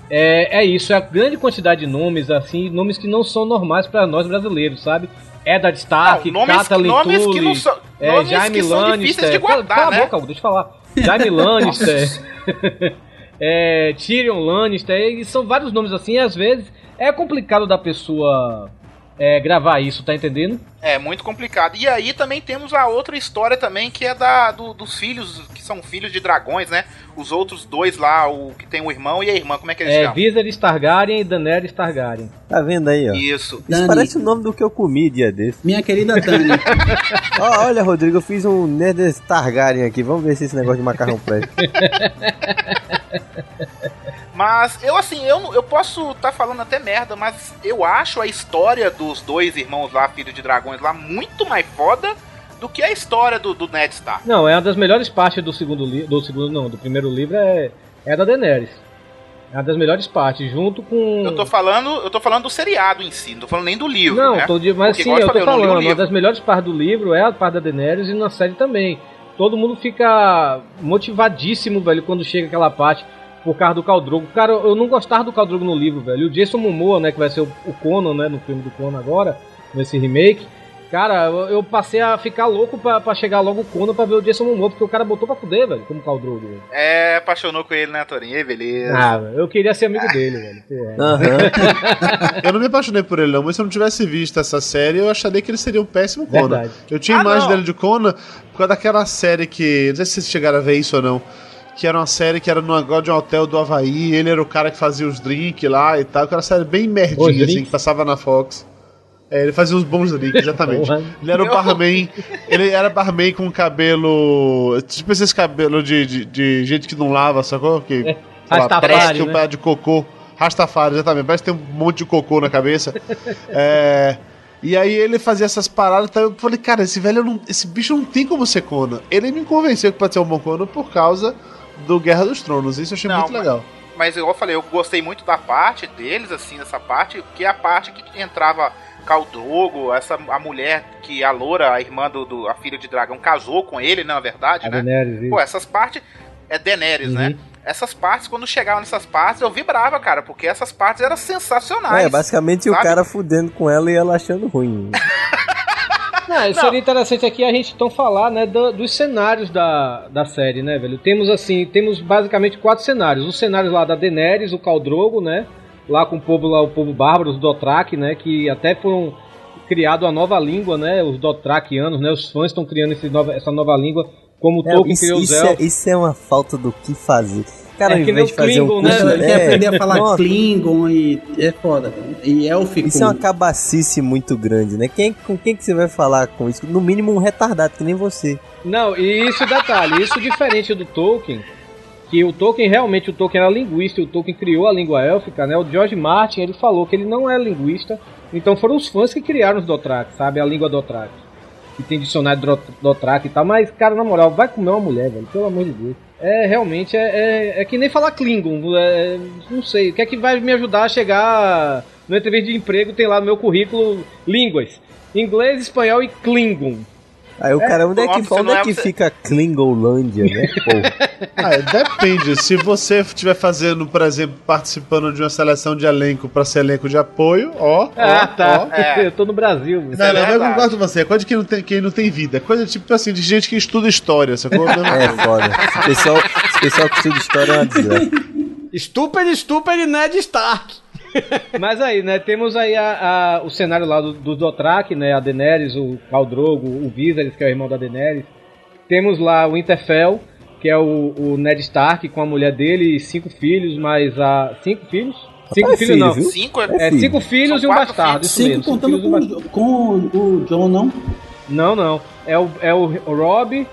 é, é isso, é a grande quantidade de nomes assim, nomes que não são normais pra nós brasileiros, sabe? Eddard Stark, Não, nomes- Catelyn nomes que Tully, não são- é, nomes Jaime que são Lannister. difíceis de guardar, cala, cala né? a boca, deixa eu falar. Jaime Lannister, é, Tyrion Lannister, e são vários nomes assim, às vezes é complicado da pessoa é, gravar isso, tá entendendo? É muito complicado. E aí também temos a outra história também, que é da do- dos filhos, que são filhos de dragões, né? Os outros dois lá, o que tem o irmão e a irmã, como é que eles É, chamam? Viserys Targaryen e Daenerys Targaryen. Tá vendo aí, ó? Isso. Isso Dani. parece o nome do que eu comi dia desse. Minha querida Tânia, Ó, olha, Rodrigo, eu fiz um Nerd Targaryen aqui. Vamos ver se esse negócio de macarrão presta. Mas eu assim, eu, eu posso estar falando até merda, mas eu acho a história dos dois irmãos lá, filhos de dragões lá, muito mais foda do que a história do, do Ned Stark. Não, é uma das melhores partes do segundo livro. Do segundo, não, do primeiro livro é, é a da Daenerys. É uma das melhores partes, junto com. Eu tô falando, eu tô falando do seriado em si, não tô falando nem do livro, Não, né? tô de, mas Porque, sim, eu tô falei, o falando. Uma livro. das melhores partes do livro é a parte da Daenerys e na série também. Todo mundo fica motivadíssimo, velho, quando chega aquela parte por causa do Khal Drogo. Cara, eu não gostava do Khal Drogo no livro, velho. E o Jason Momoa, né, que vai ser o, o Conan, né, no filme do Conan agora, nesse remake. Cara, eu, eu passei a ficar louco pra, pra chegar logo o Conan pra ver o Jason Momoa, porque o cara botou pra fuder, velho, como Khal Drogo. velho. É, apaixonou com ele, né, Torinho? Beleza. Ah, velho, eu queria ser amigo dele, velho. Pô. Aham. Eu não me apaixonei por ele, não, mas se eu não tivesse visto essa série, eu acharia que ele seria um péssimo Conan. Verdade. Eu tinha Ah, imagem não. dele de Conan por causa daquela série que. Não sei se vocês chegaram a ver isso ou não. Que era uma série que era no negócio de um hotel do Havaí, ele era o cara que fazia os drinks lá e tal, que era uma série bem Os merdinha, assim, que passava na Fox. É, ele fazia uns bons drinks, exatamente. Ele era o barman, ele era barman com cabelo. Tipo esses cabelos de, de, de gente que não lava, sacou? Que, sei lá, parece que um né? pedaço de cocô. Rastafari, exatamente. Parece que tem um monte de cocô na cabeça. é. E aí ele fazia essas paradas, então eu falei, cara, esse velho não, esse bicho não tem como ser Conan. Ele me convenceu que pode ser um bom Conan por causa do Guerra dos Tronos. Isso eu achei Não, muito mas- legal. Mas igual eu falei, eu gostei muito da parte deles, assim, dessa parte, que é a parte que entrava Khal Drogo, essa, a mulher que a Loura, a irmã do, do- a filha de dragão, casou com ele, né, na verdade, A né? Daenerys, isso. Pô, essas partes. É Daenerys, Uhum. né? Essas partes, quando chegavam nessas partes, eu vibrava, cara, porque essas partes eram sensacionais. É, basicamente o sabe? cara fudendo com ela e ela achando ruim. Não, seria interessante aqui a gente então falar, né, do- dos cenários da, da série, né, velho? Temos assim, temos basicamente quatro cenários. Os cenários lá da Daenerys, o Khal Drogo, né? Lá com o povo lá, o povo bárbaro, os Dothraki, né, que até foram criado a nova língua, né? Os Dothrakianos, né? Os fãs estão criando esse nova, essa nova língua, como o É, Tolkien isso, criou os isso, é, isso é uma falta do que fazer. Cara, É ao que nem invés o de fazer Klingon, um né, curso, velho? Quer aprender a falar nossa, Klingon e. É foda. E élfico. Isso é uma cabacice muito grande, né? Quem, com quem que você vai falar com isso? No mínimo um retardado, que nem você. Não, e isso detalhe, isso diferente do Tolkien, que o Tolkien realmente o Tolkien era linguista, e o Tolkien criou a língua élfica, né? O George Martin, ele falou que ele não é linguista, então foram os fãs que criaram os Dothraki, sabe? A língua Dothraki. Que tem dicionário Dro- Dothraki e tal, mas cara, na moral, vai comer uma mulher, velho, pelo amor de Deus. É, realmente, é, é, é que nem falar Klingon, é, não sei, o que é que vai me ajudar a chegar no entrevista de emprego, tem lá no meu currículo línguas, inglês, espanhol e Klingon. Aí o cara, onde é que, onde não é é que você- fica Klingolândia, né? Ah, depende. Se você estiver fazendo, por exemplo, participando de uma seleção de elenco para ser elenco de apoio, ó. Ah, ó, tá. ó. É. Eu tô no Brasil. Não, não, eu verdade. concordo com você. É coisa de quem não tem, quem não tem vida. É coisa tipo assim, de gente que estuda história, sacou? É foda. Esse pessoal, esse pessoal que estuda história é uma desgraça. Stupid, stupid Ned Stark. Mas aí, né, temos aí a, a- o cenário lá do, do Dothraki, né, a Daenerys, o Khal Drogo, o Viserys, que é o irmão da Daenerys. Temos lá o Winterfell, que é o, o Ned Stark com a mulher dele e cinco filhos, mais a... Cinco filhos? Cinco é filhos filho, não. viu? Cinco é. É, filho. cinco filhos São e um bastardo, isso Cinco mesmo. contando filhos um com, com o John, não? Não, não. É o, é o Rob,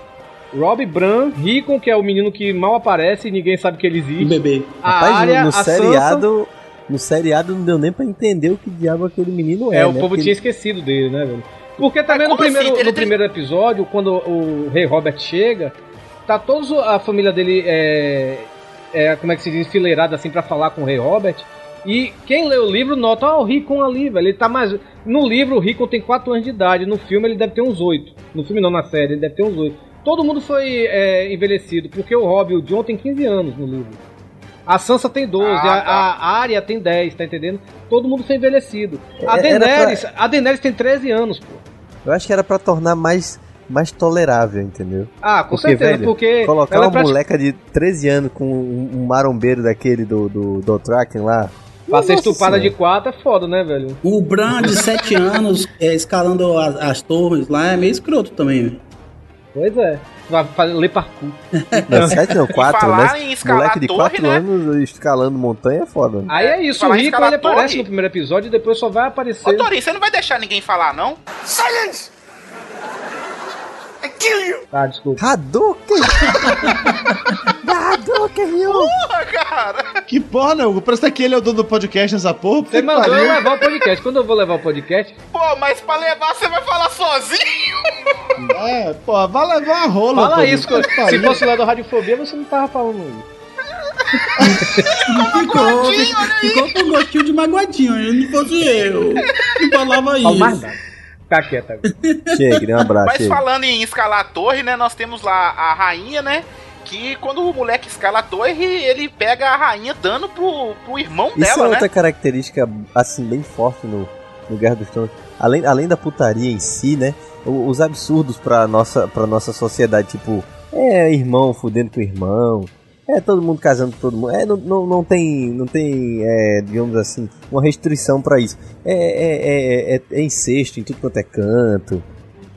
Rob Bran, Rickon, que é o menino que mal aparece e ninguém sabe que ele O existe. bebê. A Rapaz, no- área, no, a Sansa... No seriado não deu nem pra entender o que diabo aquele menino é. É, o né? povo Porque tinha esquecido dele, né, velho? Porque também no como primeiro, assim? Ele no tem- primeiro episódio, quando o rei Robert chega, tá toda a família dele, é, é, como é que se diz, enfileirada assim pra falar com o rei Robert. E quem lê o livro nota, ó, o Rickon ali, velho, ele tá mais... No livro o Rickon tem 4 anos de idade, no filme ele deve ter uns 8. No filme não, na série, ele deve ter uns 8. Todo mundo foi é, envelhecido, porque o Rob e o John tem 15 anos no livro. A Sansa tem 12, Ah, a, tá. a Arya tem 10, tá entendendo? Todo mundo foi envelhecido. A Daenerys, a Daenerys tem 13 anos, pô. Eu acho que era pra tornar mais, mais tolerável, entendeu? Ah, com Porque, certeza, velho, porque Colocar é uma prati- moleca de 13 anos com um, um marombeiro daquele do, do, do Traken lá. pra ser Nossa estuprada de Senhora. 4 é foda, né, velho? O Bran de 7 anos é, escalando as, as torres lá é meio escroto também. velho. Pois é. Vai fazer ler parkour. Não, 7 não, 4, falar né? Moleque de torre, 4 né? anos escalando montanha é foda. Aí é isso, o Falar em Rico ele aparece no primeiro episódio e depois só vai aparecer. Ô, Torinho, você não vai deixar ninguém falar, não? Ah, desculpa. Hadouken! Hadouken, Ryu! Porra, cara! Que porra, não. Parece que ele é o dono do podcast nessa porra. Você mandou eu levar o podcast. Quando eu vou levar o podcast, Pô, mas pra levar você vai falar sozinho? É, pô, vai levar uma rola. fala pô, isso. que Se fosse lá do Radiofobia, você não tava falando isso. Ficou, ficou com gostinho de magoadinho. Não fosse eu, não falava isso. Nada. Fica quieto agora. Chega, dê um abraço. Mas chega. falando em escalar a torre, né? Nós temos lá a rainha, né? que quando o moleque escala a torre, ele pega a rainha dando pro, pro irmão Isso dela, é né? outra característica, assim, bem forte no, no Guerra dos Tronos. Além, além da putaria em si, né? Os absurdos pra nossa, pra nossa sociedade, tipo, é irmão fudendo com irmão, é todo mundo casando com todo mundo. É, não, não, não tem, não tem é, digamos assim, uma restrição pra isso. É, é, é, é, é incesto em tudo quanto é canto.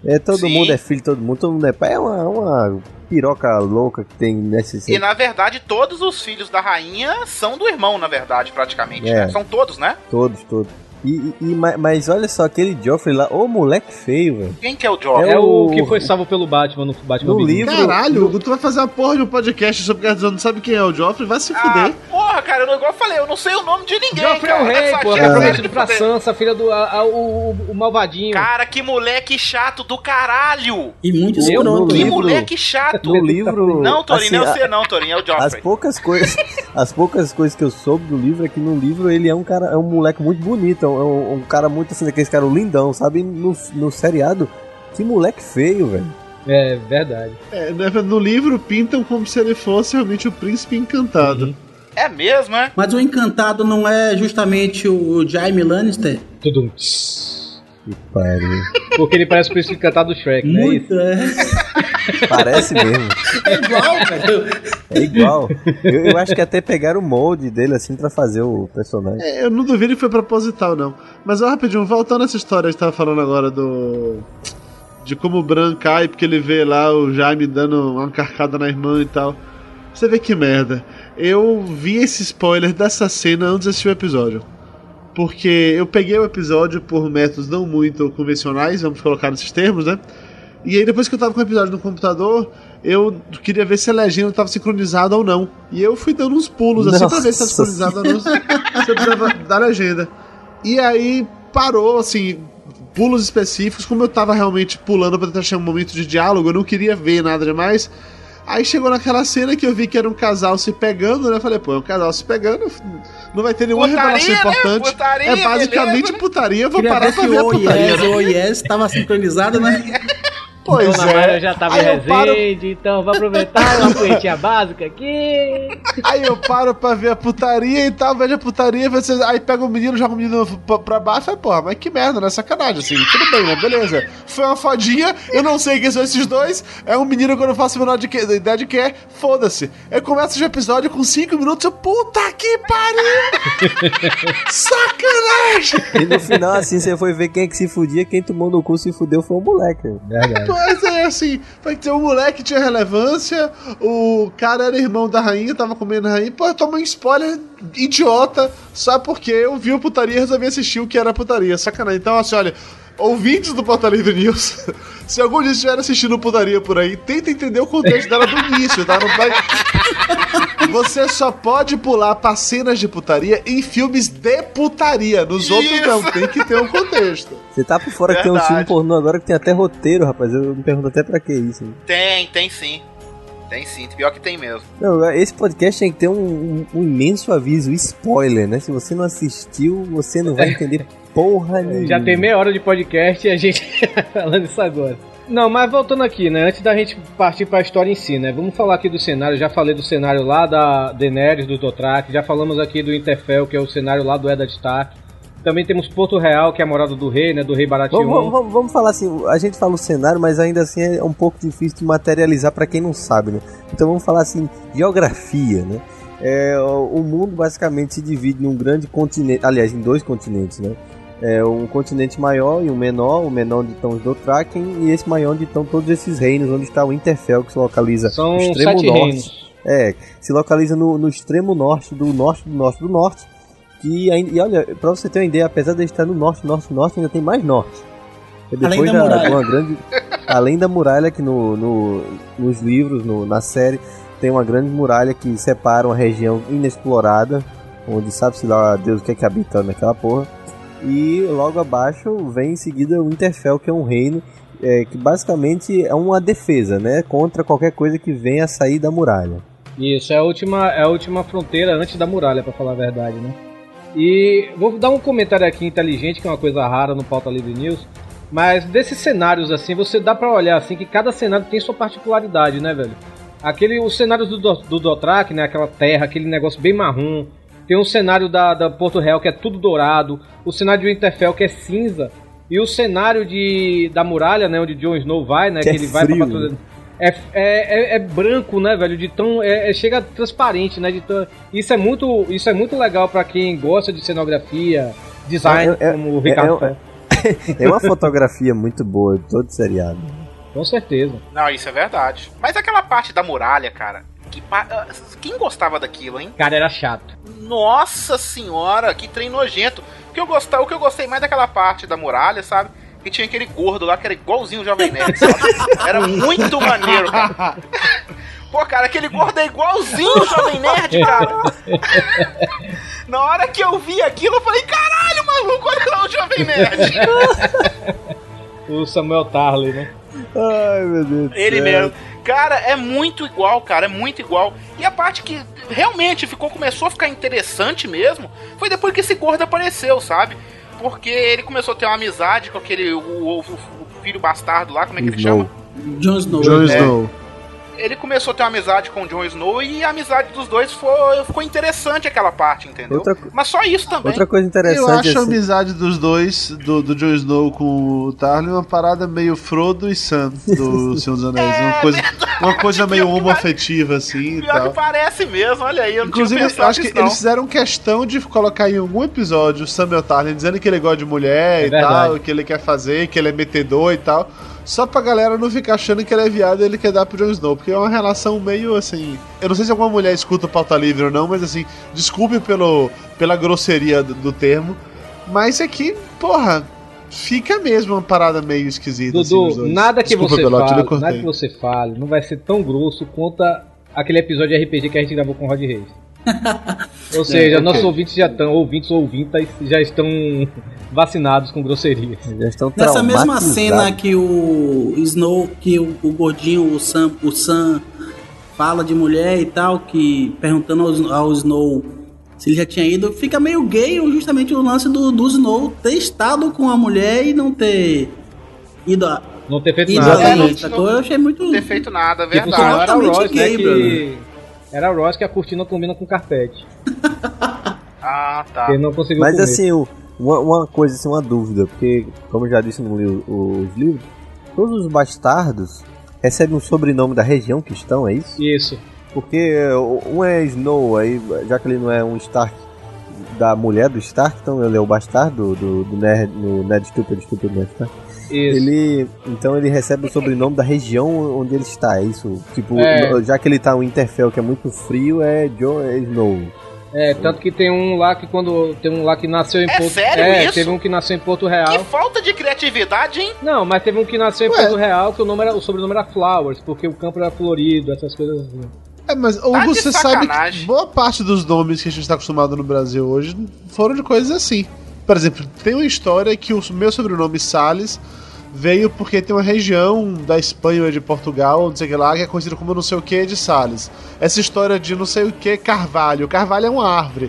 É, todo Sim. mundo é filho de todo mundo, todo mundo é pai. É uma, uma piroca louca que tem nesse. E na verdade, todos os filhos da rainha são do irmão, na verdade, praticamente. É. né? São todos, né? Todos, todos. E, e- ma- mas olha só, aquele Joffrey lá, ô moleque feio, velho. Quem que é o Joffrey? É o o- que foi salvo pelo Batman no Batman No Begins. livro- Caralho, Hugo, tu vai fazer uma porra de um podcast sobre Tronos, não sabe quem é o Joffrey? Vai se Ah, fuder. porra, cara, eu, igual eu falei, eu não sei o nome de ninguém, Joffrey é cara. o rei, Essa pô, prometido pra Sansa, filha do. a- a- o, o- malvadinho. Cara, que moleque chato do caralho! E muito escroto. Que livro- moleque chato! No livro. Não, Torinho, não é assim, você não, Torinho, é o As Joffrey. poucas coisas, as poucas coisas que eu soube do livro é que no livro ele é um cara, é um moleque muito bonito, é um, um cara muito assim, daqueles caras lindão, sabe? No, no seriado, que moleque feio, velho. É verdade. É, no livro pintam como se ele fosse realmente o príncipe encantado. É mesmo, é? Mas o encantado não é justamente o Jaime Lannister? Tudo. Que pariu. Porque ele parece o príncipe encantado do Shrek, né? Muito, é. Parece mesmo. É igual, velho. É igual. Eu, eu acho que até pegaram o molde dele assim pra fazer o personagem. É, eu não duvido que foi proposital, não. Mas, ó, rapidinho, voltando a essa história que a gente tava falando agora do. De como o Bran cai, porque ele vê lá o Jaime dando uma carcada na irmã e tal. Você vê que merda. Eu vi esse spoiler dessa cena antes de assistir o episódio. Porque eu peguei o episódio por métodos não muito convencionais, vamos colocar nesses termos, né? E aí depois que eu tava com o episódio no computador, eu queria ver se a legenda tava sincronizada ou não. E eu fui dando uns pulos assim pra ver se tá Nossa sincronizada ou não. Se eu precisava da legenda. E aí parou, assim, pulos específicos, como eu tava realmente pulando pra tentar achar um momento de diálogo, eu não queria ver nada demais. Aí chegou naquela cena que eu vi que era um casal se pegando, né? Falei, pô, é um casal se pegando, não vai ter nenhuma Putaria, revelação né? importante. Putaria, é basicamente beleza. putaria, vou Queria parar pra ver a o putaria. Yes, o Yes tava sincronizado, né? Pois Dona é. Mayra já tava Aí em eu paro- Resende, então vou aproveitar uma punhetinha básica aqui. Aí eu paro pra ver a putaria e tal, vejo a putaria, você- aí pega o menino, joga o menino pra, pra baixo e fala, porra, mas que merda, né? Sacanagem, assim, tudo bem, né? Beleza. Foi uma fodinha, eu não sei quem são esses dois, é um menino que eu não faço a menor de que, ideia de que é, foda-se. Eu começo o episódio com 5 minutos, eu, puta que pariu! Sacanagem! E no final, assim, você foi ver quem é que se fudia, quem tomou no cu se fudeu foi o moleque. Verdade. Pois é, assim, vai ter um moleque tinha relevância, o cara era irmão da rainha, tava comendo a rainha, pô, tomei um spoiler idiota, só porque eu vi o putaria e resolvi assistir o que era putaria, sacanagem. Então, assim, olha, ouvintes do Porta Livre News, se algum dia estiver assistindo putaria por aí, tenta entender o contexto dela do início, tá? Não vai... Você só pode pular pra cenas de putaria em filmes de putaria, nos outros Isso. não, tem que ter um contexto. Você tá por fora que tem um Verdade. filme pornô agora que tem até roteiro, rapaz. Eu me pergunto até pra que isso. Tem, tem sim. Tem sim, pior que tem mesmo. Não, esse podcast tem que ter um, um- um imenso aviso, spoiler, né? Se você não assistiu, você não vai entender porra nenhuma. Já tem meia hora de podcast e a gente falando isso agora. Não, mas voltando aqui, né? Antes da gente partir pra história em si, né? Vamos falar aqui do cenário. Já falei do cenário lá da Daenerys, do Dothraki. Já falamos aqui do Interfell, que é o cenário lá do Eddard Stark. Também temos Porto Real, que é a morada do rei, né? Do rei Baratheon. Vamos, vamos- vamos- falar assim, a gente fala o cenário, mas ainda assim é um pouco difícil de materializar pra quem não sabe, né? Então vamos falar assim, geografia, né? É, o o mundo basicamente se divide num grande continente, aliás, em dois continentes, né? É um continente maior e um menor, o menor onde estão os Dothraki e esse maior onde estão todos esses reinos, onde está o Interfell que se localiza São no extremo sete norte. reinos. É, se localiza no, no extremo norte do norte do norte do norte. Que ainda, e olha, pra você ter uma ideia, apesar de estar no norte, norte, norte, ainda tem mais norte. Além depois da da, muralha. grande. além da muralha, que no, no- nos livros, no- na série, tem uma grande muralha que separa uma região inexplorada, onde sabe-se lá Deus o que é que habita naquela porra. E logo abaixo vem em seguida o Interfell, que é um reino é, que basicamente é uma defesa, né? Contra qualquer coisa que venha a sair da muralha. Isso, é a última, é a última fronteira antes da muralha, pra falar a verdade, né? E vou dar um comentário aqui inteligente, que é uma coisa rara no Pauta Livre News. Mas desses cenários assim, você dá pra olhar assim que cada cenário tem sua particularidade, né, velho? Aquele, os cenários do, Do- do né? Aquela terra, aquele negócio bem marrom. Tem um cenário da, da Porto Real que é tudo dourado. O cenário de Winterfell que é cinza. E o cenário de, da muralha, né? Onde Jon Snow vai, né? Que Que, é ele vai pra patrulha. É, é, é, é branco, né, velho? De tão. É, é- chega transparente, né? De tão, isso, é muito, isso é muito legal pra quem gosta de cenografia, design, É- é- como o Ricardo é-. É uma fotografia muito boa de todo seriado. Com certeza. Não, isso é verdade. Mas aquela parte da muralha, cara. Que ah, Quem gostava daquilo, hein? Cara, era chato. Nossa senhora, que trem nojento. O que eu gostava, o que eu gostei mais daquela parte da muralha, sabe? Que tinha aquele gordo lá que era igualzinho o Jovem Nerd, sabe? Era muito maneiro, cara. Pô, cara, aquele gordo é igualzinho o Jovem Nerd, cara. Na hora que eu vi aquilo, eu falei, caralho, maluco, olha lá o Jovem Nerd. O Samuel Tarley, né? Ai, meu Deus. do Ele mesmo. Cara, é muito igual, cara, é muito igual. E a parte que realmente ficou, começou a ficar interessante mesmo, foi depois que esse gordo apareceu, sabe? Porque ele começou a ter uma amizade com aquele, o, o- o filho bastardo lá, como é que ele Snow. chama? Jon Snow. Jon É. Ele começou a ter uma amizade com o Jon Snow e a amizade dos dois foi, ficou interessante aquela parte, entendeu? Outra Mas só isso também. Outra coisa Eu interessante acho a assim, amizade dos dois, do, do Jon Snow com o Tarly, uma parada meio Frodo e Sam do Senhor dos Anéis. É, uma coisa, uma coisa meio homoafetiva, assim e Pior que parece mesmo, olha aí, eu não Inclusive, eu acho que não. eles fizeram questão de colocar em algum episódio o Samuel Tarly dizendo que ele gosta de mulher É e verdade. tal, que ele quer fazer, que ele é metedor e tal. Só pra galera não ficar achando que ele é viado e ele quer dar pro Jon Snow. Porque é uma relação meio assim. Eu não sei se alguma mulher escuta o pauta livre ou não, mas assim, desculpe pelo, pela grosseria do, do termo. Mas é que, porra, fica mesmo uma parada meio esquisita. assim, Dudu, dois. nada que Desculpa, você Belote, fale, nada que você fale, não vai ser tão grosso quanto a- aquele episódio de RPG que a gente gravou com o Rod Reis. Ou seja, ok. nossos ouvintes já estão, ouvintes ou ouvintas já estão vacinados com grosserias. já estão Nessa mesma cena que o Snow, que o, o gordinho, o Sam, o Sam fala de mulher e tal, que perguntando ao, ao Snow se ele já tinha ido, fica meio gay justamente o lance do, do Snow ter estado com a mulher e não ter ido a. Não ter feito Ido nada. É, além, não-? Eu achei muito. Não ter feito nada, Que por verdade. era o Ross, né? gay, Que... Era o Ross que a cortina combina com carpete. Ah, tá. Ele não conseguiu Mas comer. assim, o- uma, uma coisa, assim, uma dúvida, porque, como eu já disse no li- os livros, todos os bastardos recebem um sobrenome da região que estão, é isso? Isso. Porque um é Snow, aí, já que ele não é um Stark da mulher do Stark, então ele é o bastardo do, do Ned, no Ned Stupid, Stupid Ned Stark. Isso. Ele, então ele recebe o sobrenome da região onde ele está, é isso? Tipo, É. no- já que ele tá em Winterfell, que é muito frio, é Jon é Snow. É, tanto que tem um lá que quando. Tem um lá que nasceu em É Porto sério É, isso? teve um que nasceu em Porto Que Real. falta de criatividade, hein? Não, mas teve um que nasceu em Ué. Porto Real que o, nome era, o sobrenome era Flowers, porque o campo era florido, essas coisas assim. É, mas Tá você sabe que boa parte dos nomes que a gente está acostumado no Brasil hoje foram de coisas assim. Por exemplo, tem uma história que o meu sobrenome Salles veio porque tem uma região da Espanha ou de Portugal, não sei o que lá, que é conhecida como não sei o que de Salles. Essa história de não sei o que Carvalho. Carvalho é uma árvore.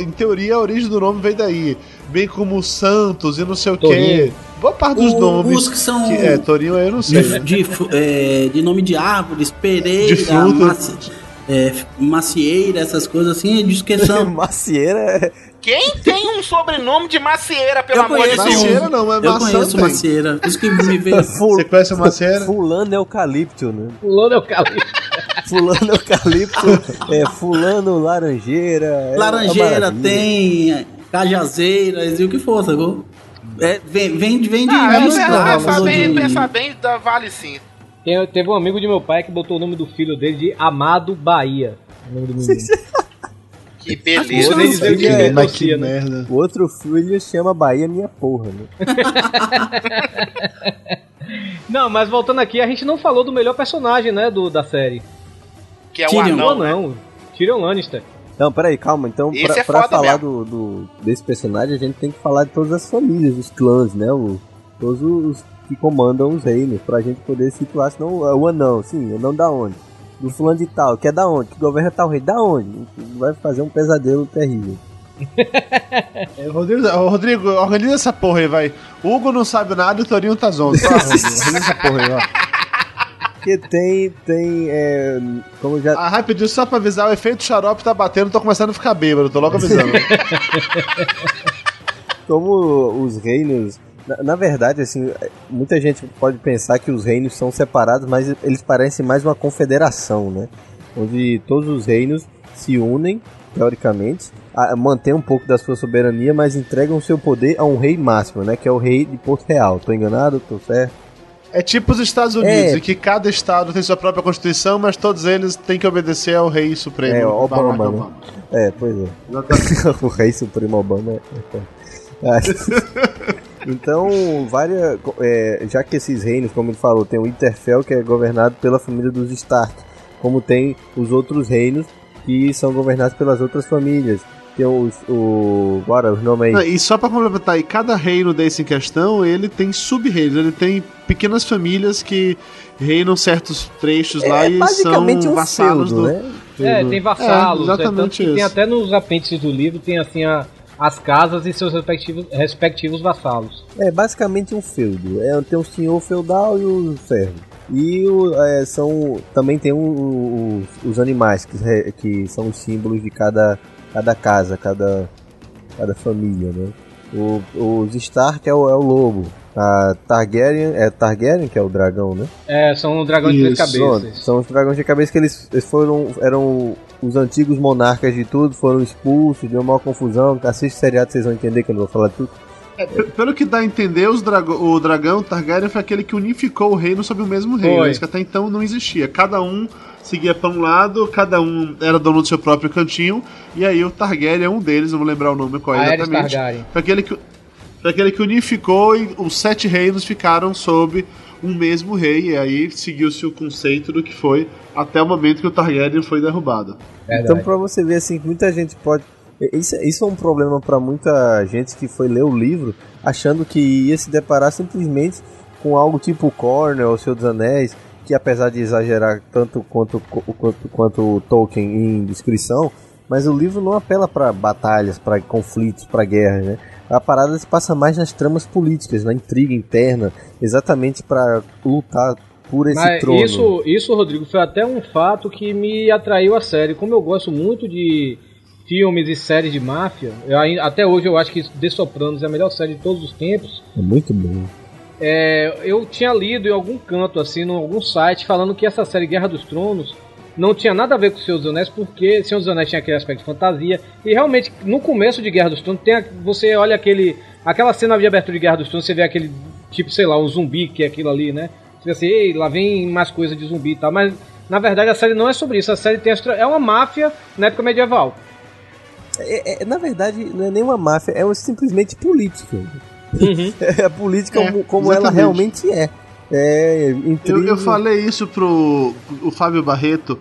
Em teoria, a origem do nome veio daí. Bem como Santos e não sei o que. Boa parte dos O- nomes. os que são- é, Torinho aí eu não sei. De, né? de, é, de nome de árvores, pereira, De fruta. maci- é, macieira, essas coisas assim, diz que são. Macieira é. Quem tem um sobrenome de macieira, pelo Eu amor de conheço Deus? Macieira não, mas Eu maçã conheço tem. macieira. Isso que me veio. Você conhece a macieira? Fulano eucalipto, né? Fulano é o Cali. Fulano eucalipto, é fulano laranjeira. é Laranjeira tem, cajazeiras e o que for, sacou? É, vem, vem, de- vem de. Ah, de- pensar bem, de- bem, dá- vale sim. Tem- teve um amigo de meu pai que botou o nome do filho dele de Amado Bahia. O nome do menino. Que beleza. Vou dizer que É, mas que torcia, né? merda. O outro filho chama Bahia Minha Porra, né? Não, mas voltando aqui, a gente não falou do melhor personagem, né, do, da série. Que é o Tyrion. anão, não, né? não. Tyrion Lannister. Não, peraí, calma. Então, Esse pra, é pra falar do, do- desse personagem, a gente tem que falar de todas as famílias, os clãs, né? O, todos os que comandam os reinos, pra gente poder situar, senão é o anão, sim, o anão da onde? Do fulano de tal, que é da onde? Que governa tal rei, da onde? Vai fazer um pesadelo terrível. É, Rodrigo, Rodrigo, organiza essa porra aí, vai. Hugo não sabe nada e o Torinho tá zonzo. Rodrigo, organiza essa porra aí, vai. Porque tem, tem, é, como já... Ah, rapidinho, só pra avisar, o efeito xarope tá batendo, tô começando a ficar bêbado, tô logo avisando. como os reinos. Na, na, verdade, assim, muita gente pode pensar que os reinos são separados, mas eles parecem mais uma confederação, né? Onde todos os reinos se unem, teoricamente, a, mantêm um pouco da sua soberania, mas entregam seu poder a um rei máximo, né? Que é o rei de Porto Real. Tô enganado? Tô certo? É tipo os Estados Unidos, É. em que cada estado tem sua própria constituição, mas todos eles têm que obedecer ao rei supremo. É, o Barack Obama, né? É, pois é. o rei supremo Obama é. é. então, várias. é, já que esses reinos, como ele falou, tem o Interfell que é governado pela família dos Stark, como tem os outros reinos que são governados pelas outras famílias. Tem os. O. Bora, os nomes Não, aí. E só pra complementar, e cada reino desse em questão, ele tem sub-reinos, ele tem pequenas famílias que reinam certos trechos lá É e basicamente são um vassalos feudo, do... né? É, tem vassalos. É, É, tanto exatamente que tem isso. até nos apêndices do livro, tem assim a- as casas e seus respectivos, respectivos vassalos. É basicamente um feudo. É, tem o senhor feudal e o servo. E o, é, são também tem o- o- os, animais que, que são os símbolos de cada, cada casa, cada, cada família, né? O, os Stark é o, é o lobo. A Targaryen é Targaryen que é o dragão, né? É, são dragões de três Isso, cabeças. são os dragões de cabeça que eles, eles foram eram os antigos monarcas de tudo, foram expulsos, deu uma confusão. Assiste o seriado, vocês vão entender que eu não vou falar tudo. P- Pelo que dá a entender, os drago- o dragão Targaryen foi aquele que unificou o reino sob o mesmo reino. Foi. Isso que até então não existia. Cada um seguia para um lado, cada um era dono do seu próprio cantinho, e aí o Targaryen é um deles, não vou lembrar o nome qual é exatamente. Foi aquele que, foi aquele que unificou e os sete reinos ficaram sob um mesmo rei, e aí seguiu-se o conceito do que foi até o momento que o Targaryen foi derrubado. Então, pra você ver assim, muita gente pode. Isso, isso é um problema pra muita gente que foi ler o livro achando que ia se deparar simplesmente com algo tipo Cornell, O Senhor dos Anéis, que apesar de exagerar tanto quanto, quanto, quanto o Tolkien em descrição, mas o livro não apela pra batalhas, pra conflitos, pra guerra, né? A parada se passa mais nas tramas políticas, na intriga interna, exatamente pra lutar por esse Mas trono. isso, isso, Rodrigo, foi até um fato que me atraiu a série. Como eu gosto muito de filmes e séries de máfia, eu até hoje eu acho que The Sopranos é a melhor série de todos os tempos. É muito bom. É, eu tinha lido em algum canto, assim, em algum site, falando que essa série Guerra dos Tronos não tinha nada a ver com Senhor dos Anéis, porque Senhor dos Anéis tinha aquele aspecto de fantasia. E realmente, no começo de Guerra dos Tronos, tem a- você olha aquele. Aquela cena de abertura de Guerra dos Tronos, você vê aquele tipo, sei lá, um zumbi que é aquilo ali, né? Você vê assim, ei, lá vem mais coisa de zumbi e tal. Mas na verdade a série não é sobre isso. A série tem astra- é uma máfia na época medieval. É, é- na verdade, não é nem uma máfia, é uma simplesmente política. É a política É, como, como ela realmente é. É Eu, intriga. eu falei isso pro o Fábio Barreto,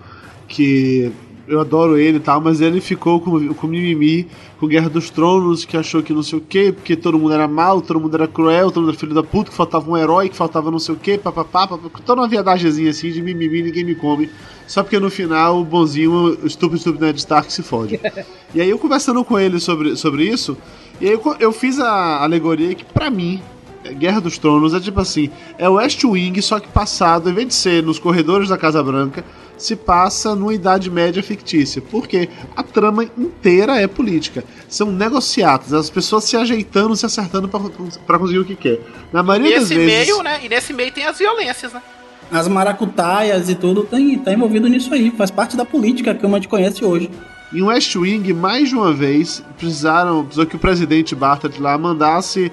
que eu adoro ele e tal, mas ele ficou com, com mimimi com Guerra dos Tronos, que achou que não sei o que, porque todo mundo era mal, todo mundo era cruel, todo mundo era filho da puta, que faltava um herói, que faltava não sei o que, papapá, papapá, toda uma viadagemzinha assim de mimimi, ninguém me come. Só porque no final o bonzinho, o estúpido, estúpido Ned Stark se fode. e aí eu conversando com ele sobre, sobre isso, e aí eu, eu fiz a alegoria que pra mim, Guerra dos Tronos é tipo assim, é o West Wing, só que passado, em vez de ser nos corredores da Casa Branca, se passa numa Idade Média fictícia. Porque a trama inteira é política. São negociatos, as pessoas se ajeitando, se acertando pra pra conseguir o que quer. Na maioria das Nesse vezes. meio, né? E nesse meio tem as violências, né? As maracutaias e tudo tem, tá envolvido nisso aí. Faz parte da política que a gente conhece hoje. Em West Wing, mais de uma vez, precisaram, precisou que o presidente Bartlett lá mandasse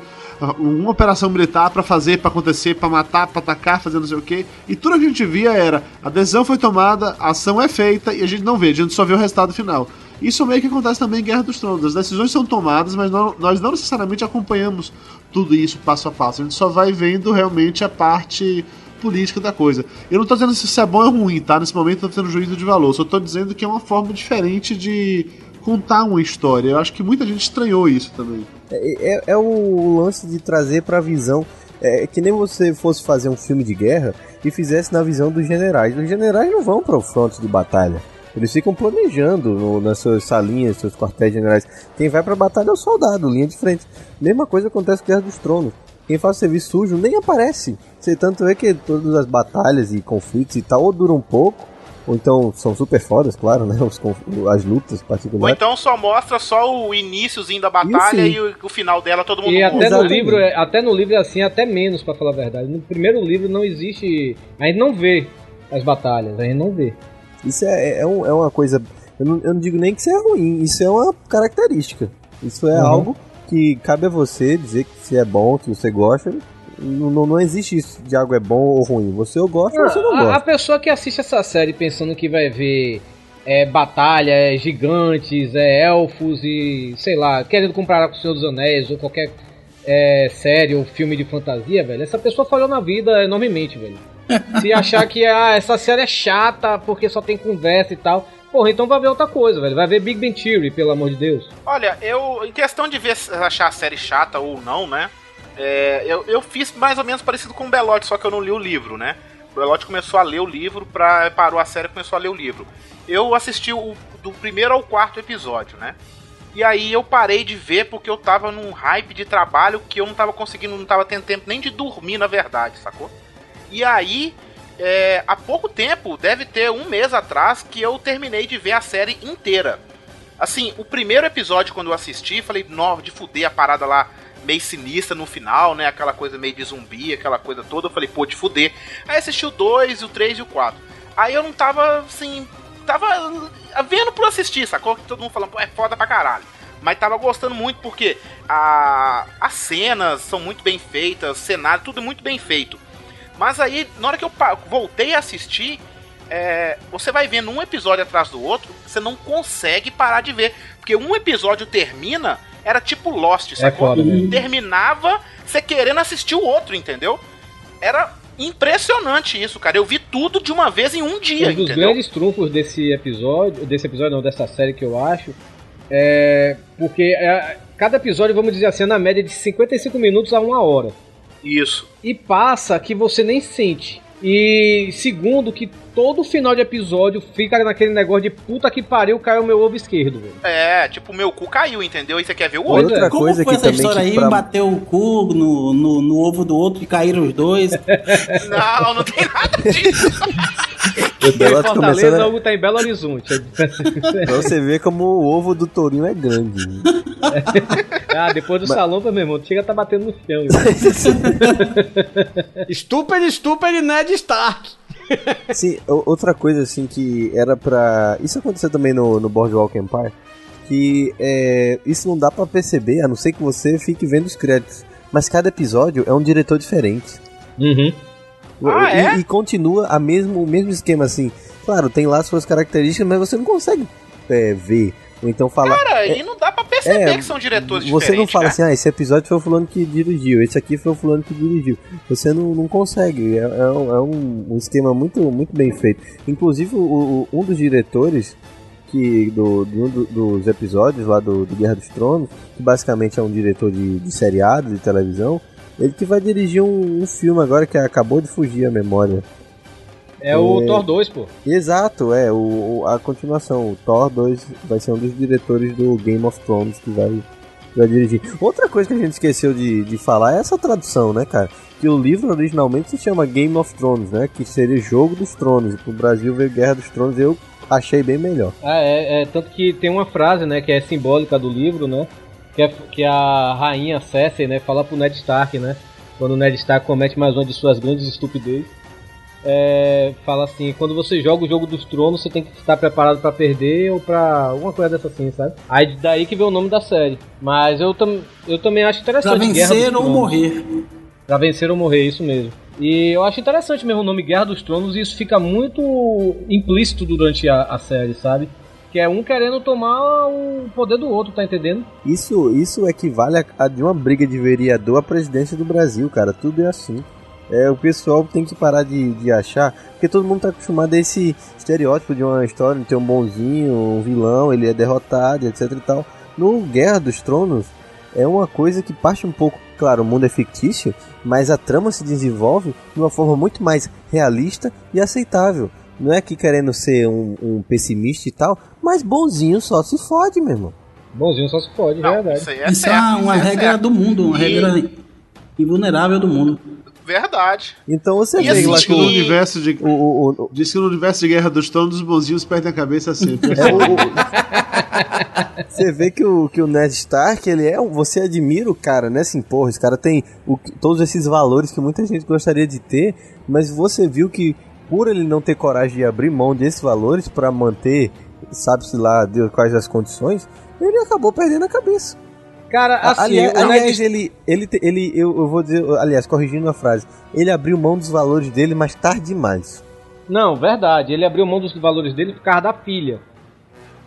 uma operação militar pra fazer, pra acontecer, pra matar, pra atacar, fazer não sei o quê. E tudo que a gente via era: a decisão foi tomada, a ação é feita e a gente não vê, a gente só vê o resultado final. Isso meio que acontece também em Guerra dos Tronos. As decisões são tomadas, mas não- nós não necessariamente acompanhamos tudo isso passo a passo. A gente só vai vendo realmente a parte política da coisa. Eu não tô dizendo se isso é bom ou ruim, tá? Nesse momento eu tô tendo juízo de valor. Só tô dizendo que é uma forma diferente de contar uma história. Eu acho que muita gente estranhou isso também. É, é- é o lance de trazer pra visão. É que nem você fosse fazer um filme de guerra e fizesse na visão dos generais. Os generais não vão para o fronte de batalha. Eles ficam planejando no- nas suas salinhas, seus quartéis generais. Quem vai pra batalha é o soldado, linha de frente. Mesma coisa acontece com Guerra dos Tronos. quem faz serviço sujo nem aparece. Você tanto é que todas as batalhas e conflitos e tal ou duram um pouco, ou então são super fodas, claro, né? Os as lutas Ou particulares. então só mostra só o iniciozinho da batalha e o, o final dela, todo mundo E até no livro, é- até no livro é assim, até menos pra falar a verdade. No primeiro livro não existe, a gente não vê as batalhas, a gente não vê. Isso é, é, um- é uma coisa. Eu não, eu não digo nem que isso é ruim, isso é uma característica. Isso é Uhum. algo que cabe a você dizer que se é bom, que você gosta. Não, não, não existe isso de algo é bom ou ruim. Você ou gosta ou você não a, a gosta. pessoa que assiste essa série pensando que vai ver é, batalha, é, gigantes, é, elfos e sei lá, querendo comparar com o Senhor dos Anéis ou qualquer é, série ou filme de fantasia, velho, essa pessoa falhou na vida enormemente, velho. Se achar que ah, essa série é chata porque só tem conversa e tal, porra, então vai ver outra coisa, velho. Vai ver Big Ben Theory, pelo amor de Deus. Olha, eu, em questão de ver, se- achar a série chata ou não, né? É, eu, eu fiz mais ou menos parecido com o Belote, só que eu não li o livro, né? O Belote começou a ler o livro, pra, parou a série e começou a ler o livro. Eu assisti o, do primeiro ao quarto episódio, né? E aí eu parei de ver porque eu tava num hype de trabalho que eu não tava conseguindo, não tava tendo tempo nem de dormir, na verdade, sacou? E aí, é, há pouco tempo, deve ter um mês atrás, que eu terminei de ver a série inteira. Assim, o primeiro episódio, quando eu assisti, falei, nó, de fuder a parada lá meio sinistra no final, né? Aquela coisa meio de zumbi, aquela coisa toda. Eu falei, pô, de fuder. Aí assisti o 2, o 3 e o 4. Aí eu não tava, assim, tava vendo por assistir, sacou? Que todo mundo falando, pô, é foda pra caralho. Mas tava gostando muito porque a, as cenas são muito bem feitas, cenário, tudo muito bem feito. Mas aí, na hora que eu voltei a assistir, é, você vai vendo um episódio atrás do outro, você não consegue parar de ver. Porque um episódio termina, era tipo Lost, sacou? foda, né? Terminava você querendo assistir o outro, entendeu? Era impressionante isso, cara. Eu vi tudo de uma vez em um dia, um dos entendeu? grandes trunfos desse episódio, desse episódio não, dessa série que eu acho, é porque é, cada episódio, vamos dizer assim, é na média de 55 minutos a uma hora. Isso. E passa que você nem sente. E segundo, que todo final de episódio fica naquele negócio de puta que pariu, caiu meu ovo esquerdo, velho. É, tipo, o meu cu caiu, entendeu? E você quer ver o outro. Outra Como coisa foi que essa também história aí? pra- Bateu o cu no, no, no ovo do outro e caíram os dois. Não, não tem nada disso. O Belote Fortaleza, começando o Hugo tá em Belo Horizonte. Pra você ver como o ovo do tourinho é grande. ah, depois do salão, meu irmão, chega a tá batendo no chão. Stupid, stupid Ned Stark. Sim, outra coisa assim que era pra. Isso aconteceu também no, no Boardwalk Empire. Que é, isso não dá pra perceber, a não ser que você fique vendo os créditos. Mas cada episódio é um diretor diferente. Uhum. Ah, e, é? e continua a mesmo, o mesmo esquema assim. Claro, tem lá suas características, mas você não consegue é, ver. Ou então falar. Cara, e não dá pra perceber É, que são diretores Você não fala né? assim, ah, esse episódio foi o fulano que dirigiu, esse aqui foi o fulano que dirigiu. Você não, não consegue. É, é um, é um- esquema muito, muito bem feito. Inclusive, o- o- um dos diretores que do, de um do- dos episódios lá do, do Guerra dos Tronos, que basicamente é um diretor de, de seriado, de televisão, ele que vai dirigir um, um filme agora que acabou de fugir a memória. É o É. Thor 2, pô. Exato, é, o, o- a continuação, o Thor 2 vai ser um dos diretores do Game of Thrones que vai, vai dirigir. Outra coisa que a gente esqueceu de, de falar é essa tradução, né, cara? Que o livro originalmente se chama Game of Thrones, né? Que seria Jogo dos Tronos. E pro Brasil veio Guerra dos Tronos, eu achei bem melhor. Ah, é, é, tanto que tem uma frase, né, que é simbólica do livro, né, que, é, que a rainha Cersei, né, fala pro Ned Stark, né, quando o Ned Stark comete mais uma de suas grandes estupidez, é, fala assim, quando você joga o jogo dos tronos, você tem que estar preparado pra perder ou pra alguma coisa dessa assim, sabe? Aí daí que vem o nome da série. Mas eu, tam, eu também acho Pra interessante. Guerra dos vencer ou morrer. Pra vencer ou morrer, isso mesmo. E eu acho interessante mesmo o nome Guerra dos Tronos e isso fica muito implícito durante a, a série, sabe? Que é um querendo tomar o poder do outro, tá entendendo? Isso, isso equivale a, a de uma briga de vereador à presidência do Brasil, cara. Tudo é assim. É, o pessoal tem que parar de, de achar, porque todo mundo tá acostumado a esse estereótipo de uma história, de ter um bonzinho, um vilão, ele é derrotado, etc e tal. No Guerra dos Tronos, é uma coisa que parte um pouco, claro, o mundo é fictício, mas a trama se desenvolve de uma forma muito mais realista e aceitável. Não é que querendo ser um, um pessimista e tal, mas bonzinho só se fode, meu irmão. Bonzinho só se pode, é Não, verdade. isso aí é Isso é certo. uma, uma isso é regra certo. do mundo, uma E- regra invulnerável do mundo. Verdade. Então você E vê assim, lá Diz que no o, universo de. o, o, o- Diz que no universo de Guerra dos Tronos, os bonzinhos perdem a cabeça sempre. é, o- você vê que o, que o Ned Stark, ele é um, você admira o cara, né? Assim, porra, esse cara tem o todos esses valores que muita gente gostaria de ter, mas você viu que por ele não ter coragem de abrir mão desses valores pra manter, sabe-se lá Deus, quais as condições, ele acabou perdendo a cabeça. Cara, assim, aliás, o Ned aliás, ele, ele, ele eu, eu vou dizer, aliás, corrigindo a frase, ele abriu mão dos valores dele, mas tarde demais. Não, verdade. Ele abriu mão dos valores dele por causa da filha.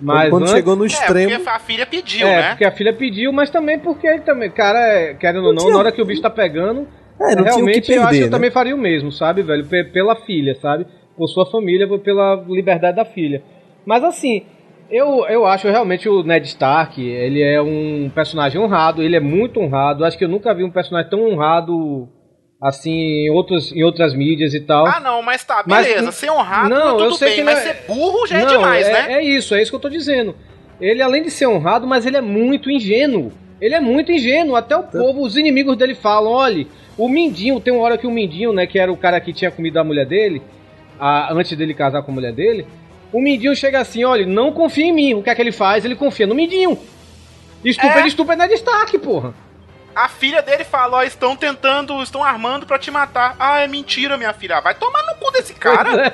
Mas Quando antes- chegou no É, extremo, porque a filha pediu, é, né? porque a filha pediu, mas também porque ele também, cara, é, querendo ou não, tinha- na hora que o bicho tá pegando, é, não tinha o realmente que eu acho que perder, eu né? também faria o mesmo, sabe, velho? Pe- Pela filha, sabe? Por sua família, pela liberdade da filha. Mas assim, eu, eu acho realmente o Ned Stark, ele é um personagem honrado, ele é muito honrado. Acho que eu nunca vi um personagem tão honrado assim em, outros, em outras mídias e tal. Ah, não, mas tá, Mas- beleza. ser honrado, Não, eu tudo sei bem, que mas não é- ser burro já é Não, demais, é, né? É isso, é isso que eu tô dizendo. Ele, além de ser honrado, mas ele é muito ingênuo. Ele é muito ingênuo. Até o povo, os inimigos dele falam: olha, o Mindinho, tem uma hora que o Mindinho, né, que era o cara que tinha comido a mulher dele, a- antes dele casar com a mulher dele, o Mindinho chega assim: olha, não confia em mim. O que é que ele faz? Ele confia no Mindinho. Estúpido, É. ele estúpido é Ned Stark, porra. A filha dele fala, ó, estão tentando, estão armando pra te matar. Ah, é mentira, minha filha. Ah, Vai tomar no cu desse cara.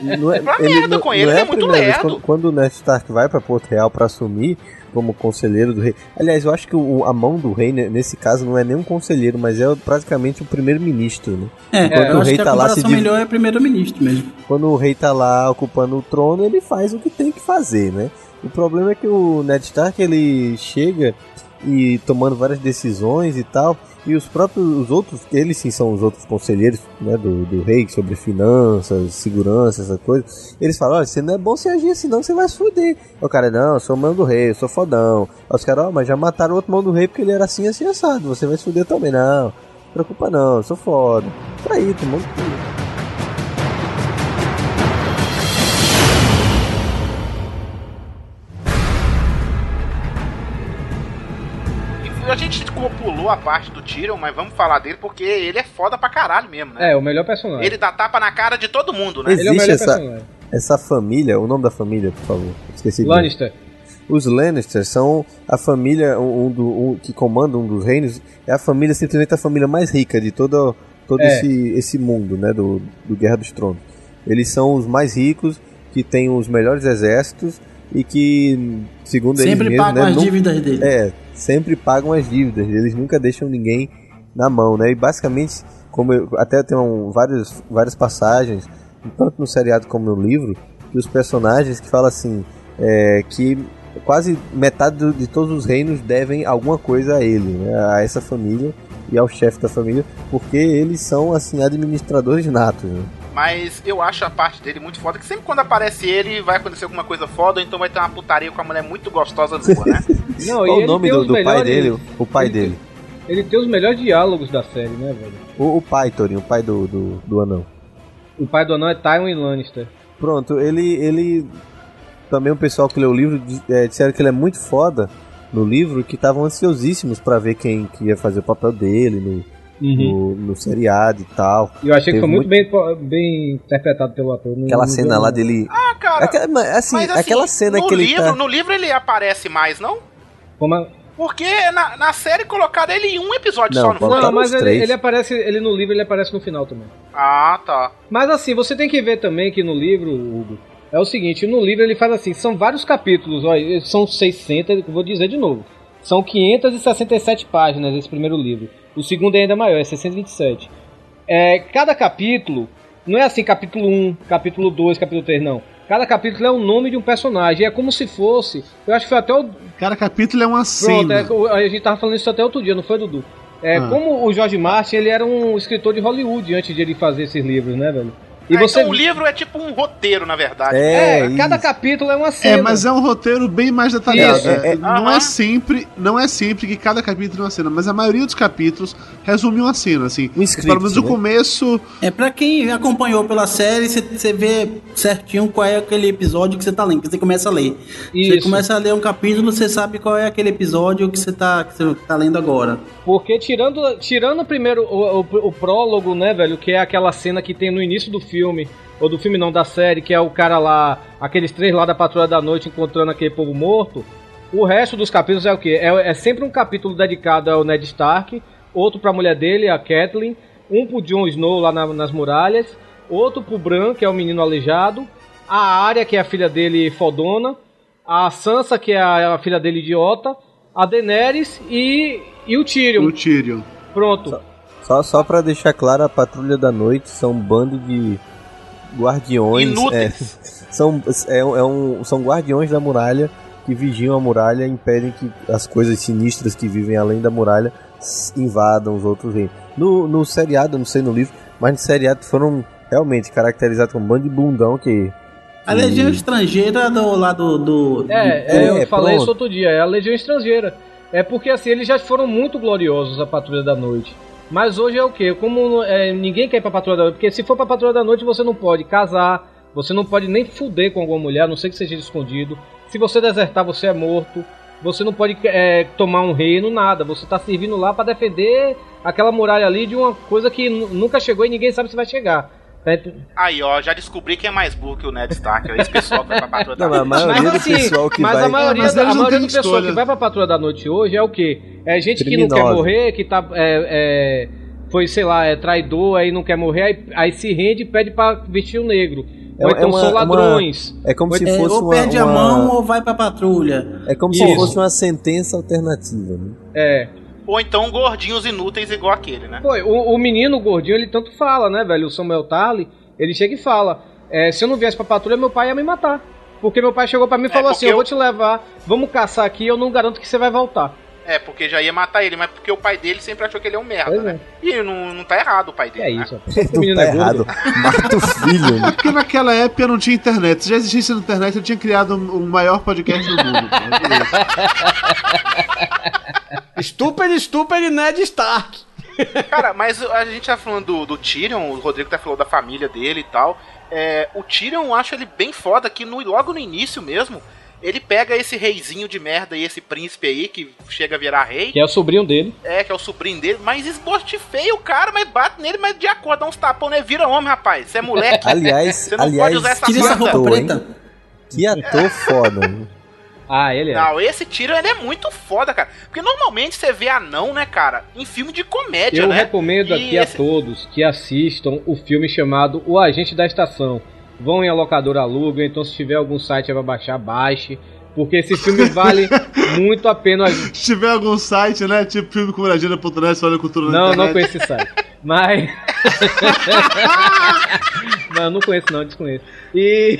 Não é, Pra merda com ele, ele é a muito primeira vez. lerdo. Quando, quando o Ned Stark vai pra Porto Real pra assumir como conselheiro do rei. Aliás, eu acho que o- a mão do rei, né, nesse caso, não é nem um conselheiro, mas é praticamente o primeiro-ministro, né? É, Quando eu o rei tá lá se div- melhor é primeiro-ministro mesmo. Quando o rei tá lá ocupando o trono, ele faz o que tem que fazer, né? O problema é que o Ned Stark, ele chega e tomando várias decisões e tal, e os próprios, os outros, eles sim são os outros conselheiros, né, do, do rei, sobre finanças, segurança, essa coisa, eles falam, olha, você não é bom você agir assim, não, você vai se fuder. O cara, não, eu sou mão do rei, eu sou fodão. Aí os caras, ó, mas já mataram outro mão do rei porque ele era assim, assim, assado, você vai se fuder também, não. Não preocupa não, eu sou foda. Tá aí, todo mundo... a gente pulou a parte do Tyrion, mas vamos falar dele porque ele é foda pra caralho mesmo, né? É, o melhor personagem. Ele dá tapa na cara de todo mundo, né? Ele é o Existe melhor essa, personagem. essa família, o nome da família, por favor. Esqueci. de- Lannister. Os Lannister são a família um, um do, um, que comanda um dos reinos. É a família, simplesmente a família mais rica de todo, todo É. esse, esse mundo, né? Do, do Guerra dos Tronos. Eles são os mais ricos, que têm os melhores exércitos e que, segundo Sempre eles mesmos, pagam né, as nunca- dívidas é, sempre pagam as dívidas, eles nunca deixam ninguém na mão, né? E basicamente, como eu, até tem um, vários, várias passagens, tanto no seriado como no livro, que os personagens que falam assim, é, que quase metade do- de todos os reinos devem alguma coisa a ele, né? A essa família e ao chefe da família, porque eles são assim administradores natos. Né? Mas eu acho a parte dele muito foda, que sempre quando aparece ele, vai acontecer alguma coisa foda, então vai ter uma putaria com a mulher muito gostosa nua, né? Não, Qual e o ele nome tem do, os do pai melhores- dele? O pai ele tem- dele. Ele tem os melhores diálogos da série, né, velho? O, o pai, Torinho, o pai do, do, do anão. O pai do anão é Tywin Lannister. Pronto, ele, ele. Também o pessoal que leu o livro é, disseram que ele é muito foda no livro, que estavam ansiosíssimos pra ver quem que ia fazer o papel dele no, no, no seriado e tal. E eu achei que Teve foi muito, bem, bem interpretado pelo ator. Não- Aquela não cena lá dele. Ah, cara. Aquela, mas, assim, mas, assim, aquela cena no que ele livro, tá. No livro ele aparece mais, não? Como a- Porque na, na série colocaram ele em um episódio Não, só, tá Não, mas ele, ele aparece. Ele no livro ele aparece no final também. Ah, tá. Mas assim, você tem que ver também que no livro, Hugo, é o seguinte, no livro ele faz assim, são vários capítulos, ó, são 600, vou dizer de novo. São 567 páginas esse primeiro livro. O segundo é ainda maior, é 627. É, cada capítulo, não é assim capítulo 1, capítulo 2, capítulo 3, não. Cada capítulo é o nome de um personagem. É como se fosse. Eu acho que foi até o. Cada capítulo é uma Pronto, cena. é, o- a gente tava falando isso até outro dia, não foi, Dudu? É, Ah. como o George Martin, ele era um escritor de Hollywood antes de ele fazer esses livros, né, velho? E Ah, você. Então o livro é tipo um roteiro, na verdade. É, É, cada capítulo é uma cena. É, mas é um roteiro bem mais detalhado. Isso. É, É, é- não é sempre, não é sempre que cada capítulo é uma cena, mas a maioria dos capítulos resume uma cena, assim. Um script, Pelo menos o né? começo. É pra quem acompanhou pela série, você vê certinho qual é aquele episódio que você tá lendo, que você começa a ler. Você começa a ler um capítulo, você sabe qual é aquele episódio que você tá, que você tá lendo agora. Porque tirando, tirando primeiro o, o, o prólogo, né, velho, que é aquela cena que tem no início do filme, ou do filme não, da série, que é o cara lá, aqueles três lá da Patrulha da Noite encontrando aquele povo morto, o resto dos capítulos é o quê? É, é sempre um capítulo dedicado ao Ned Stark, outro pra mulher dele, a Catelyn, um pro Jon Snow lá na- nas muralhas, outro pro Bran, que é o menino aleijado, a Arya, que é a filha dele fodona, a Sansa, que é a, a filha dele idiota, a Daenerys e, e o Tyrion. O Tyrion. Pronto. Só, só pra deixar claro, a Patrulha da Noite são um bando de guardiões. Inúteis. é, são, é, um- é um, são guardiões da muralha que vigiam a muralha e impedem que as coisas sinistras que vivem além da muralha invadam os outros reinos. No, no seriado, eu não sei no livro, mas no seriado foram realmente caracterizados como um bando de bundão que. A que- Legião Estrangeira do lado do. É, É, é, eu falei pronto. isso outro dia, é a Legião Estrangeira. É porque assim, eles já foram muito gloriosos a Patrulha da Noite. Mas hoje é o quê? Como é, ninguém quer ir pra Patrulha da Noite, porque se for pra Patrulha da Noite você não pode casar, você não pode nem fuder com alguma mulher, a não sei que seja escondido. Se você desertar, você é morto. Você não pode é, tomar um reino, nada. Você tá servindo lá pra defender aquela muralha ali de uma coisa que nu- nunca chegou e ninguém sabe se vai chegar. É, Aí, ó, já descobri quem é mais burro que o Ned Stark. É esse pessoal que vai pra patrulha da Não, mas a Noite. maioria Mas, do assim, pessoal que mas vai. a maioria, É, mas eles a maioria do pessoal que vai pra Patrulha da Noite hoje é o quê? É gente que não quer Criminosa. morrer, que tá. É, é, foi, sei lá, é traidor, aí não quer morrer, aí, aí se rende e pede pra vestir o negro. É- ou é então uma- são é uma- ladrões. É como se É, fosse ou uma, perde a uma- mão ou vai pra patrulha. É como Isso. se fosse uma sentença alternativa. Né? É. Ou então gordinhos inúteis igual aquele, né? Pô, o, o menino gordinho, ele tanto fala, né, velho? O Samuel Tarly, ele chega e fala: é, se eu não viesse pra patrulha, meu pai ia me matar. Porque meu pai chegou pra mim e falou É, assim: porque eu vou eu- te levar, vamos caçar aqui, eu não garanto que você vai voltar. É, porque já ia matar ele, mas porque o pai dele sempre achou que ele é um merda, Pois né? E não, não tá errado o pai dele. é né? isso, o Não menino tá é gordo. errado. Mata o filho. né? Porque naquela época não tinha internet. Se já existisse na internet, eu tinha criado o o maior podcast do mundo. Stupid, stupid Ned Stark. Cara, mas a gente tá falando do, do Tyrion, o Rodrigo tá falando da família dele e tal. É, o Tyrion, eu acho ele bem foda que no, logo no início mesmo, ele pega esse reizinho de merda e esse príncipe aí que chega a virar rei, Que é o sobrinho dele. é, que é o sobrinho dele, mas esbofeia o cara, mas bate nele, mas de acordo, dá uns tapão, né? Vira homem, rapaz. Você é moleque. Aliás, Você não aliás pode usar essa Tira que essa roupa preta. Que ator foda. né? Ah, ele é. Não, esse Tyrion ele é muito foda, cara. Porque normalmente você vê anão, né, cara, em filme de comédia, Eu né? recomendo E aqui a esse- todos que assistam o filme chamado O Agente da Estação. Vão em a locadora aluga, então se tiver algum site pra baixar, baixe. Porque esse filme vale muito a pena. Se tiver algum site, né? Tipo filme com Bragina.net, olha cultura Não, não conheço esse site. Mas. não, não conheço, não, desconheço. E.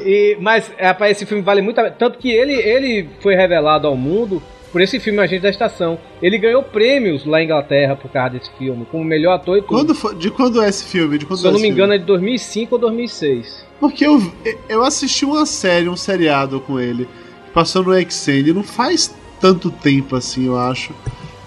e mas, rapaz, esse filme vale muito a pena. Tanto que ele, ele foi revelado ao mundo por esse filme Agente da Estação. Ele ganhou prêmios lá em Inglaterra por causa desse filme, como melhor ator e tudo. Quando foi- de quando é esse filme? De quando Se eu é não me filme? engano, é de 2005 ou 2006. Porque eu, eu assisti uma série, um seriado com ele, que passou no Xn, não faz tanto tempo assim, eu acho.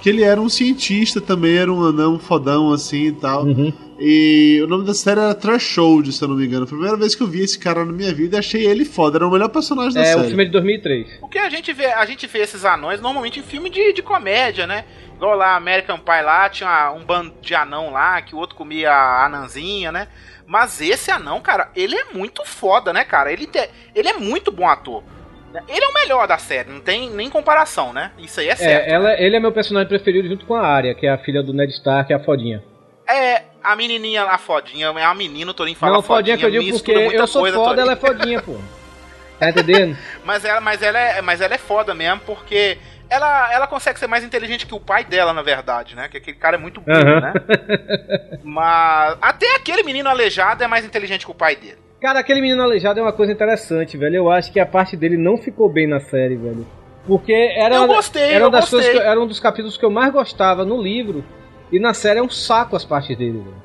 Que ele era um cientista também, era um anão fodão assim e tal. Uhum. E o nome da série era Threshold, se eu não me engano. Foi a primeira vez que eu vi esse cara na minha vida e achei ele foda. Era o melhor personagem da É, o série. filme é de 2003. Porque a gente vê, a gente vê esses anões normalmente em filme de, de comédia, né? Igual lá, American Pie lá, tinha uma- um bando de anão lá, que o outro comia a anãzinha, né? Mas esse anão, cara, ele é muito foda, né, cara? Ele, te- ele é muito bom ator. Ele é o melhor da série, não tem nem comparação, né? Isso aí é certo. É, ela, ele é meu personagem preferido junto com a Arya, que é a filha do Ned Stark, a fodinha. É, a menininha lá, fodinha, é a menina, o Torinho fala não, fodinha que eu digo porque eu sou coisa, foda, ela é fodinha, pô. Tá entendendo? Mas ela, mas ela é, mas ela é foda mesmo, porque ela, ela consegue ser mais inteligente que o pai dela, na verdade, né? Que aquele cara é muito burro, Aham. né? Mas até aquele menino aleijado é mais inteligente que o pai dele. Cara, aquele menino aleijado é uma coisa interessante, velho. Eu acho que a parte dele não ficou bem na série, velho. Porque era, Eu gostei, era, eu gostei. coisas que- era um dos capítulos que eu mais gostava no livro. E na série é um saco as partes dele, velho.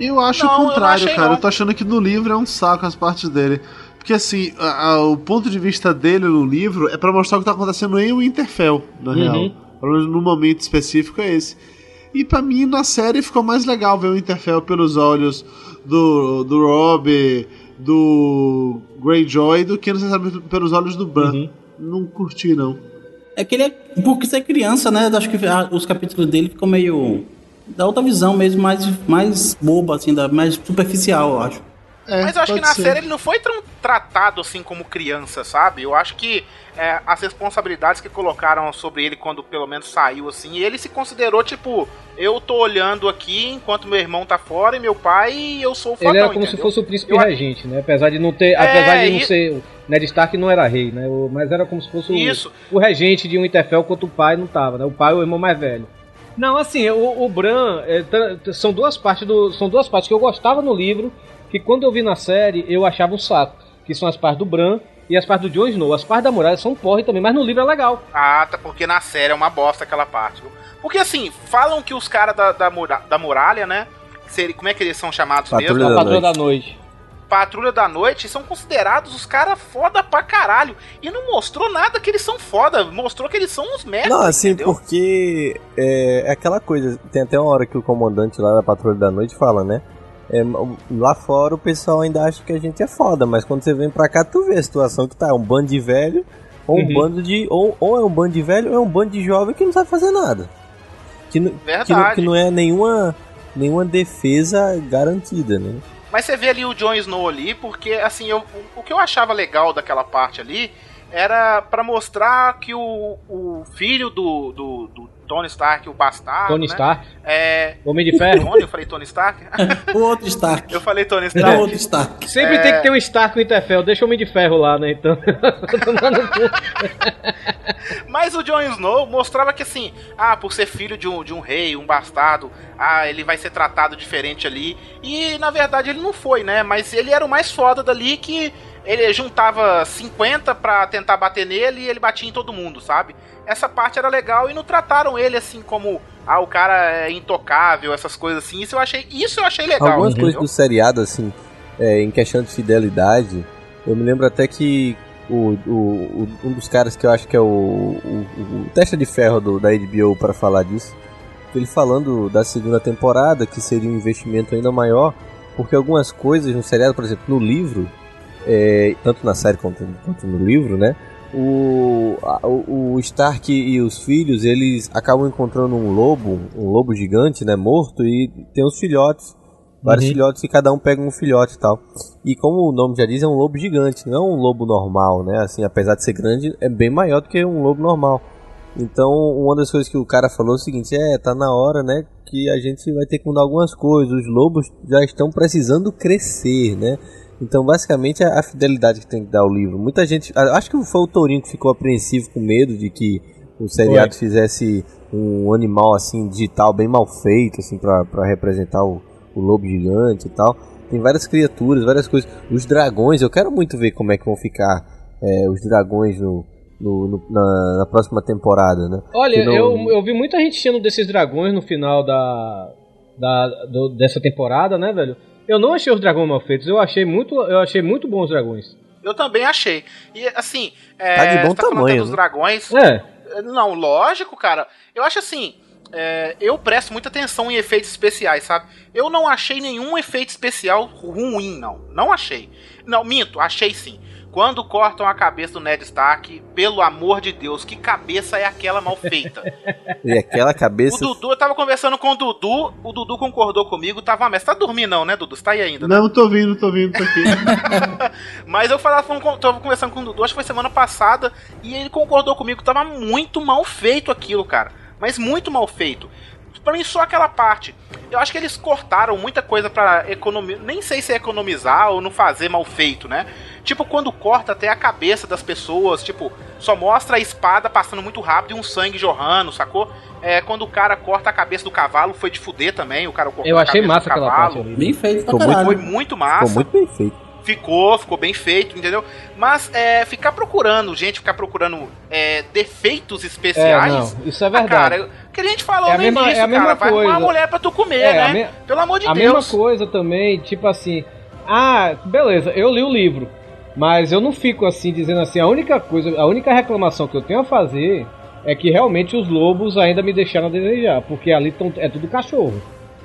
Eu acho Não, eu o contrário, achei, cara. não. Eu tô achando que no livro é um saco as partes dele. Porque assim, a- a- o ponto de vista dele no livro é pra mostrar o que tá acontecendo em Winterfell, na Uhum. real. Pelo menos no momento específico é esse. E pra mim, na série, ficou mais legal ver o Winterfell pelos olhos do, do Rob, do Greyjoy, do que necessariamente pelos olhos do Bran. Uhum. Não curti, não. É que ele é. Porque você é criança, né? Acho que os capítulos dele ficam meio. Da outra visão mesmo, mais, mais boba, assim, da, mais superficial, eu acho. É, Mas eu acho que na ser. série ele não foi tão tratado assim como criança, sabe? Eu acho que é, as responsabilidades que colocaram sobre ele quando pelo menos saiu assim, ele se considerou tipo, eu tô olhando aqui enquanto meu irmão tá fora e meu pai e eu sou o fodão, Ele era como entendeu? se fosse o príncipe Eu- regente, né? Apesar de não ter. É, apesar de não e- ser. o Ned Stark não era rei, né? O- Mas era como se fosse o, Isso. o regente de Winterfell, enquanto o pai não tava, né? O pai é o irmão mais velho. Não, assim, o, o Bran é, são duas partes do. São duas partes que eu gostava no livro, que quando eu vi na série, eu achava um saco. Que são as partes do Bran e as partes do Jon Snow. As partes da muralha são porre também, mas no livro é legal. Ah, tá, porque na série é uma bosta aquela parte. viu? Porque assim, falam que os caras da, da, mura- da muralha, né? seria- como é que eles são chamados Patrulha mesmo? A da patrulha noite. da noite. Patrulha da Noite são considerados os caras foda pra caralho. E não mostrou nada que eles são foda, mostrou que eles são uns merda. Não, assim, entendeu? porque é, é aquela coisa. Tem até uma hora que o comandante lá da Patrulha da Noite fala, né? É, lá fora o pessoal ainda acha que a gente é foda, mas quando você vem pra cá, tu vê a situação que tá. É um bando de velho, ou um Uhum. bando de. Ou, ou é um bando de velho, ou é um bando de jovem que não sabe fazer nada. Que, n- que, não, Verdade. que não é nenhuma, nenhuma defesa garantida, né? Mas você vê ali o Jon Snow ali, porque assim, eu, o, o que eu achava legal daquela parte ali era pra mostrar que o, o filho do, do, do Tony Stark, o bastardo. Tony né, Stark, É. Homem de Ferro. Tony, eu falei Tony Stark? O outro Stark. eu falei Tony É o Stark. outro Stark. Sempre É. tem que ter um Stark no Winterfell, deixa o Homem de Ferro lá, né? Então. Mas o Jon Snow mostrava que assim, ah, por ser filho de um, de um rei, um bastardo, ah, ele vai ser tratado diferente ali. E na verdade ele não foi, né? Mas ele era o mais foda dali que ele juntava 50 pra tentar bater nele e ele batia em todo mundo, sabe? Essa parte era legal e não trataram ele assim como, ah, o cara é intocável, essas coisas assim. Isso eu achei, isso eu achei legal. Algumas entendeu? coisas do seriado, assim, é, em questão de fidelidade, eu me lembro até que o, o- o- um dos caras que eu acho que é o, o, o testa de ferro do, da HBO para falar disso, ele falando da segunda temporada, que seria um investimento ainda maior, porque algumas coisas no seriado, por exemplo, no livro, é, tanto na série quanto, quanto no livro, né? O, a- o, Stark e os filhos, eles acabam encontrando um lobo, um lobo gigante, né, morto, e tem os filhotes, vários Uhum. filhotes, e cada um pega um filhote e tal. E como o nome já diz, é um lobo gigante, não é um lobo normal, né, assim, apesar de ser grande, é bem maior do que um lobo normal. Então, uma das coisas que o cara falou é o seguinte, é, tá na hora, né, que a gente vai ter que mudar algumas coisas, os lobos já estão precisando crescer, né, então, basicamente, a a fidelidade que tem que dar ao livro. Muita gente. Acho que foi o Tourinho que ficou apreensivo com medo de que o seriado fizesse um animal assim, digital, bem mal feito, assim, pra, pra representar o, o lobo gigante e tal. Tem várias criaturas, várias coisas. Os dragões, eu quero muito ver como é que vão ficar é, os dragões no, no- no- na, na próxima temporada, né? Olha, não- eu, eu vi muita gente enchendo desses dragões no final da, da do- dessa temporada, né, velho? Eu não achei os dragões mal feitos, eu achei muito, eu achei muito bons os dragões. Eu também achei. E assim, é, Tá de bom você tá tamanho, dos né? dragões. É, Não, lógico, cara. Eu acho assim. é, eu presto muita atenção em efeitos especiais, sabe? Eu não achei nenhum efeito especial ruim, não. Não achei. Não, minto, achei sim. Quando cortam a cabeça do Ned Stark, pelo amor de Deus, que cabeça é aquela mal feita? E aquela O cabeça. Dudu, eu tava conversando com o Dudu, o Dudu concordou comigo, tava uma. Você tá dormindo não, né, Dudu? Você tá aí ainda, né? Não, tô vindo, tô vindo, tô aqui. Mas eu falava, tava conversando com o Dudu, acho que foi semana passada, e ele concordou comigo, tava muito mal feito aquilo, cara. Mas muito mal feito. Pra mim, só aquela parte. Eu acho que eles cortaram muita coisa pra economizar. Nem sei se é economizar ou não fazer mal feito, né? Tipo, quando corta até a cabeça das pessoas, tipo, só mostra a espada passando muito rápido e um sangue jorrando, sacou? É, quando o cara corta a cabeça do cavalo, foi de fuder também, o cara cortou eu a achei massa do aquela cavalo. parte ali. Bem feito Ficou muito-. Foi muito Ficou massa. muito bem feito. Ficou, ficou bem feito, entendeu? Mas é, ficar procurando, gente, ficar procurando é, defeitos É, especiais. não, isso é ah, verdade. cara, o que a gente falou É a no mesma- início, é a mesma cara, vai arrumar coisa. uma mulher pra tu comer, É, a né? me- Pelo amor de a Deus. mesma coisa também, tipo assim, ah, beleza, eu li o livro, mas eu não fico assim dizendo assim, a única coisa, a única reclamação que eu tenho a fazer é que realmente os lobos ainda me deixaram a desejar, porque ali tão, é tudo cachorro.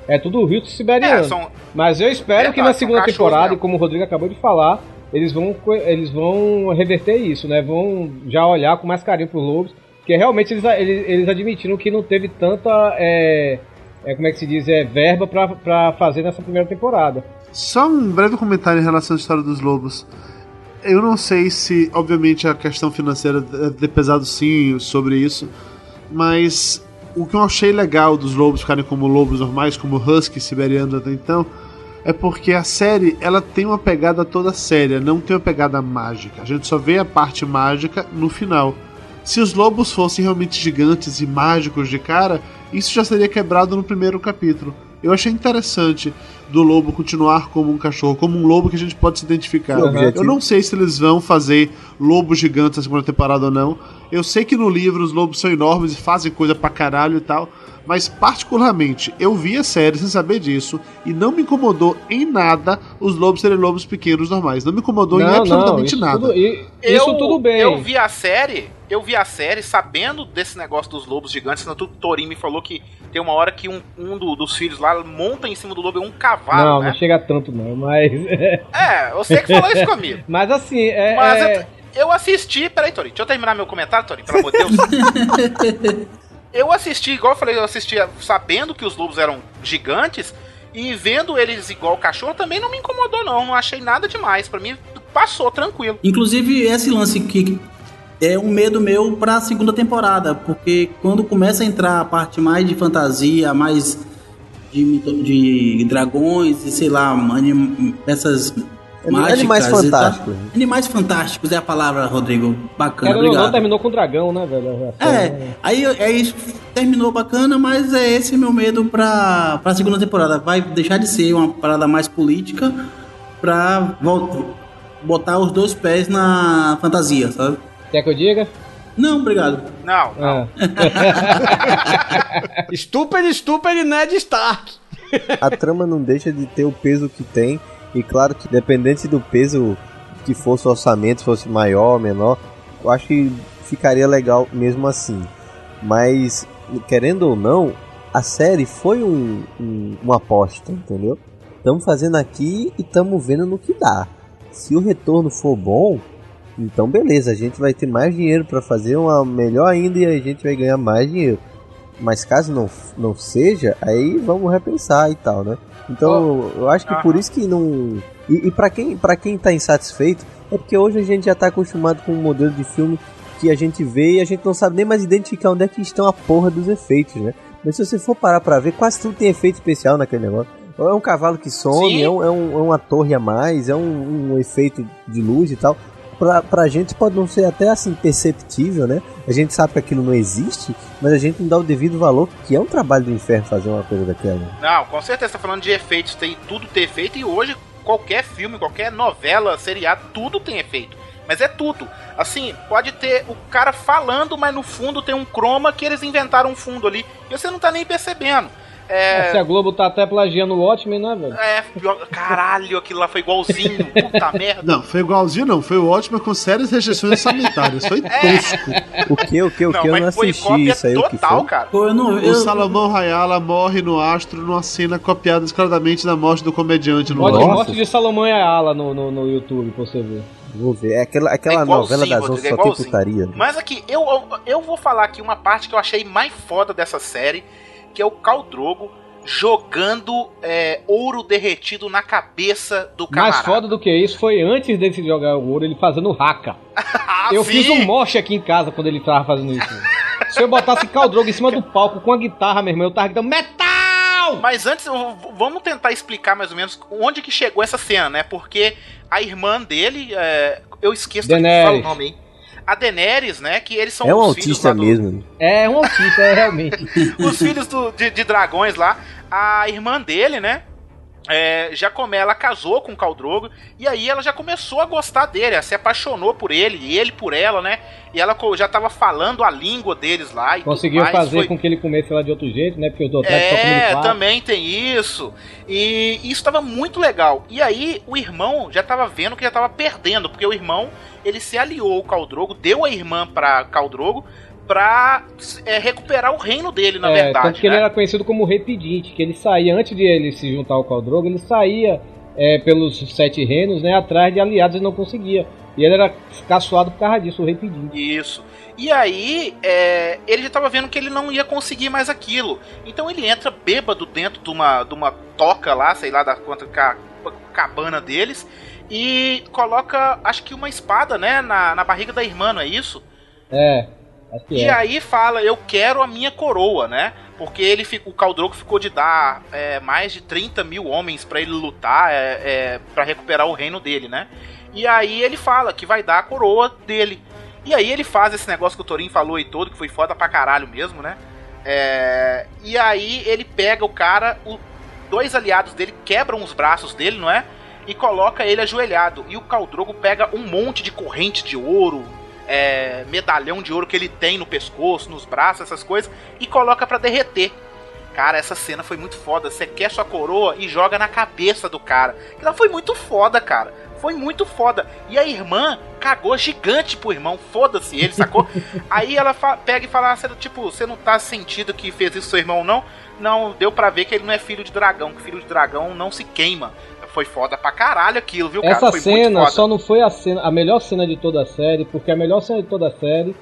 É tudo rio siberiano. É, são- Mas eu espero Verdade, que na segunda temporada, mesmo. como o Rodrigo acabou de falar, eles vão, eles vão reverter isso, né? Vão já olhar com mais carinho pros lobos, porque realmente eles, eles, eles admitiram que não teve tanta, é, é, como é que se diz, é, verba pra fazer nessa primeira temporada. Só um breve comentário em relação à história dos lobos. Eu não sei se, obviamente, a questão financeira ter pesado sim sobre isso, mas o que eu achei legal dos lobos ficarem como lobos normais, como husky siberiano até então, é porque a série ela tem uma pegada toda séria, não tem uma pegada mágica. A gente só vê a parte mágica no final. Se os lobos fossem realmente gigantes e mágicos de cara, isso já seria quebrado no primeiro capítulo. Eu achei interessante do lobo continuar como um cachorro, como um lobo que a gente pode se identificar. Eu não sei se eles vão fazer lobos gigantes na segunda temporada ou não. Eu sei que no livro os lobos são enormes e fazem coisa pra caralho e tal. Mas, particularmente, eu vi a série sem saber disso e não me incomodou em nada os lobos serem lobos pequenos normais. Não me incomodou em absolutamente isso nada. Tudo, i- Eu, isso tudo bem. Eu vi a série, eu vi a série sabendo desse negócio dos lobos gigantes. Tanto o Torin me falou que tem uma hora que um, um do- dos filhos lá monta em cima do lobo é um cavalo, não, né? não chega tanto não, mas... É, você que falou isso comigo. mas assim, é... Mas é- eu, eu assisti. Peraí, Torin, deixa eu terminar meu comentário, Torin, pelo amor de Deus. eu assisti, igual eu falei, eu assisti sabendo que os lobos eram gigantes. E vendo eles igual cachorro também não me incomodou, não. Não achei nada demais. Pra mim, passou tranquilo. Inclusive, esse lance que é um medo meu pra segunda temporada, porque quando começa a entrar a parte mais de fantasia, mais de, de dragões e sei lá, anim, peças mágicas. Animais fantásticos. Animais fantásticos é a palavra, Rodrigo. Bacana, Querendo ou não, obrigado. terminou com o dragão, né, velho? É, aí, aí terminou bacana, mas é esse meu medo pra, pra segunda temporada. Vai deixar de ser uma parada mais política pra vol- botar os dois pés na fantasia, sabe? Quer que eu diga? Não, obrigado. Não, não. Stupid, stupid Ned Stark. a trama não deixa de ter o peso que tem. E claro que dependente do peso que fosse o orçamento, fosse maior ou menor, eu acho que ficaria legal mesmo assim. Mas, querendo ou não, a série foi um, um- uma aposta, entendeu? Estamos fazendo aqui e estamos vendo no que dá. Se o retorno for bom, então beleza, a gente vai ter mais dinheiro para fazer uma melhor ainda e a gente vai ganhar mais dinheiro. Mas caso não, não seja, aí vamos repensar e tal, né? Então, eu acho que por isso que não. E, e para quem, pra quem tá insatisfeito, é porque hoje a gente já tá acostumado com um modelo de filme que a gente vê e a gente não sabe nem mais identificar onde é que estão a porra dos efeitos, né? Mas se você for parar pra ver, quase tudo tem efeito especial naquele negócio. Ou é um cavalo que some, é, um, é, um- é uma torre a mais, é um, um efeito de luz e tal. Pra, pra gente pode não ser até assim perceptível, né? A gente sabe que aquilo não existe, mas a gente não dá o devido valor, que é um trabalho do inferno fazer uma coisa daquela. Não, com certeza tá falando de efeitos, tem tudo ter efeito e hoje qualquer filme, qualquer novela, seriado, tudo tem efeito. Mas é tudo. Assim, pode ter o cara falando, mas no fundo tem um croma que eles inventaram um fundo ali e você não tá nem percebendo. É, Se a Globo tá até plagiando o Watchmen, né, velho? é pior- caralho, aquilo lá foi igualzinho, puta merda. Não, foi igualzinho não, foi ótimo com sérias restrições sanitárias, foi tosco. O que, o que, o que? Eu não assisti cópia isso aí, o que total, foi? cara. Pô, eu não. O Eu, Salomão Rayala morre no astro numa cena copiada claramente da morte do comediante no Nossa. morte de Salomão e Ayala no, no, no YouTube, pra você ver. Vou ver. É aquela, aquela É novela das Rodrigo, 11 é só tem putaria. né? Mas aqui, eu, eu, eu vou falar aqui uma parte que eu achei mais foda dessa série, que é o Khal Drogo jogando é, ouro derretido na cabeça do camarada. Mais foda do que isso foi antes dele jogar o ouro, ele fazendo raca. Ah, eu sim! fiz um moche aqui em casa quando ele tava fazendo isso. Se eu botasse Caldrogo em cima do palco com a guitarra, meu irmão, eu tava gritando metal! Mas antes, vamos tentar explicar mais ou menos onde que chegou essa cena, né? Porque a irmã dele, é, eu esqueço de falar o nome, hein? A Daenerys, né? Que eles são É um os filhos autista do- mesmo. É um autista, é realmente. os filhos do- de, de dragões lá. A irmã dele, né? É, já como ela casou com o Khal Drogo e aí ela já começou a gostar dele, ela se apaixonou por ele e ele por ela, né? E ela já tava falando a língua deles lá e Conseguiu fazer foi- com que ele comesse ela de outro jeito, né? Porque os Dothraki só é, quatro. também tem isso. E isso tava muito legal. E aí o irmão já tava vendo que já tava perdendo, porque o irmão, ele se aliou ao Khal Drogo, deu a irmã pra Khal Drogo pra é, recuperar o reino dele, na é, verdade. tanto que né? ele era conhecido como o Rei Pedinte, que ele saía, antes de ele se juntar ao Khal Drogo, ele saía é, pelos sete reinos, né, atrás de aliados e não conseguia. E ele era caçoado por causa disso, o Rei Pedinte. Isso. E aí, é, ele já tava vendo que ele não ia conseguir mais aquilo. Então ele entra bêbado dentro de uma, de uma toca lá, sei lá, da quanto ca- cabana deles, e coloca, acho que uma espada, né, na, na barriga da irmã, não é isso? É, E é. aí fala, eu quero a minha coroa, né? Porque ele fica- o Caldrogo ficou de dar é, mais de 30 mil homens pra ele lutar, é, é, para recuperar o reino dele, né? E aí ele fala que vai dar a coroa dele. E aí ele faz esse negócio que o Torin falou e todo, que foi foda pra caralho mesmo, né? É, e aí ele pega o cara, o- dois aliados dele quebram os braços dele, não é? E coloca ele ajoelhado. E o Caldrogo pega um monte de corrente de ouro, é, medalhão de ouro que ele tem no pescoço, nos braços, essas coisas, e coloca pra derreter. Cara, essa cena foi muito foda. Você quer sua coroa e joga na cabeça do cara. Ela foi muito foda, cara. Foi muito foda. E a irmã cagou gigante pro irmão. Foda-se ele, sacou? Aí ela pega e fala: ah, tipo, você não tá sentindo que fez isso seu irmão, não? Não, deu pra ver que ele não é filho de dragão, que filho de dragão não se queima. Foi foda pra caralho aquilo, viu, cara? Essa Foi muito cena foda. só não foi a, cena, a melhor cena de toda a série, porque a melhor cena de toda a série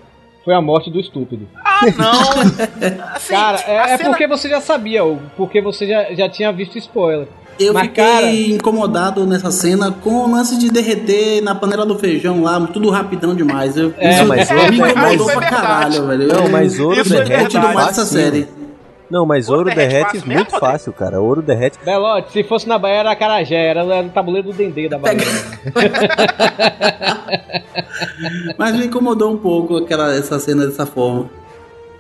foi a morte do estúpido. Ah, não! Assim, Cara, é, é cena- porque você já sabia, porque você já, já tinha visto spoiler. Eu Mas, fiquei cara- incomodado nessa cena com o lance de derreter na panela do feijão lá, tudo rapidão demais. Eu, É, isso mas me ouro- incomodou mas- pra é caralho, velho. Não, mas ouro Isso é derrete verdade. mais essa série. Não, mas Ouro ouro derrete derrete fácil muito mesmo, Rodrigo? fácil, cara. Ouro derrete. Belote, se fosse na Bahia era Acarajé, era no tabuleiro do Dendê da Bahia. Mas me incomodou um pouco aquela, essa cena dessa forma.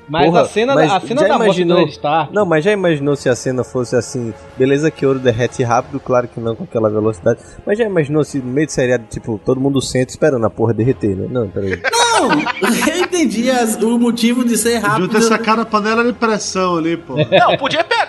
Mas Porra, a cena, mas a cena já da morte do imaginou- Ned Stark... Não, mas já imaginou se a cena fosse assim? Beleza que ouro derrete rápido, claro que não com aquela velocidade. Mas já imaginou se no meio de seriado, tipo, todo mundo senta esperando a porra derreter, né? Não, peraí. Não, eu entendi as- o motivo de ser rápido. ter sacado a panela de pressão ali, pô. Não, podia pegar.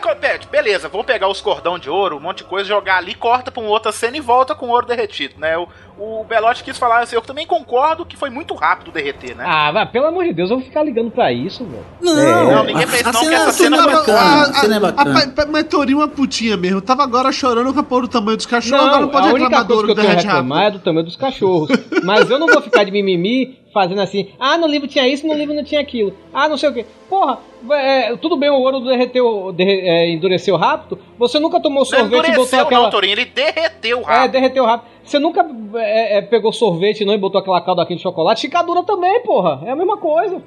Beleza, vamos pegar os cordão de ouro, um monte de coisa, jogar ali, corta pra uma outra cena e volta com o ouro derretido, né? O, o Belote quis falar assim, eu também concordo que foi muito rápido derreter, né? Ah, vai, pelo amor de Deus, eu vou ficar ligando pra isso, velho. Não, É, não, ninguém fez a não, que cena, essa a cena cena é bacana. Ah, A cena é bacana. ah, pa- mas Torinho é uma putinha mesmo. Tava agora chorando com a porra do tamanho dos cachorros, agora Não, não pode a única reclamar do coisa que ouro eu tenho a reclamar rápido. é do tamanho dos cachorros. Mas eu não vou ficar de mimimi fazendo assim, ah, no livro tinha isso, no livro não tinha aquilo. Ah, não sei o que. Porra, é, tudo bem, o ouro derreteu, derre- é, endureceu rápido. Você nunca tomou Não sorvete e botou aquela. não, Torinho, ele derreteu É, rápido. derreteu rápido. Você nunca é, é, pegou sorvete não, e botou aquela calda aqui de chocolate? Fica dura também, porra. É a mesma coisa.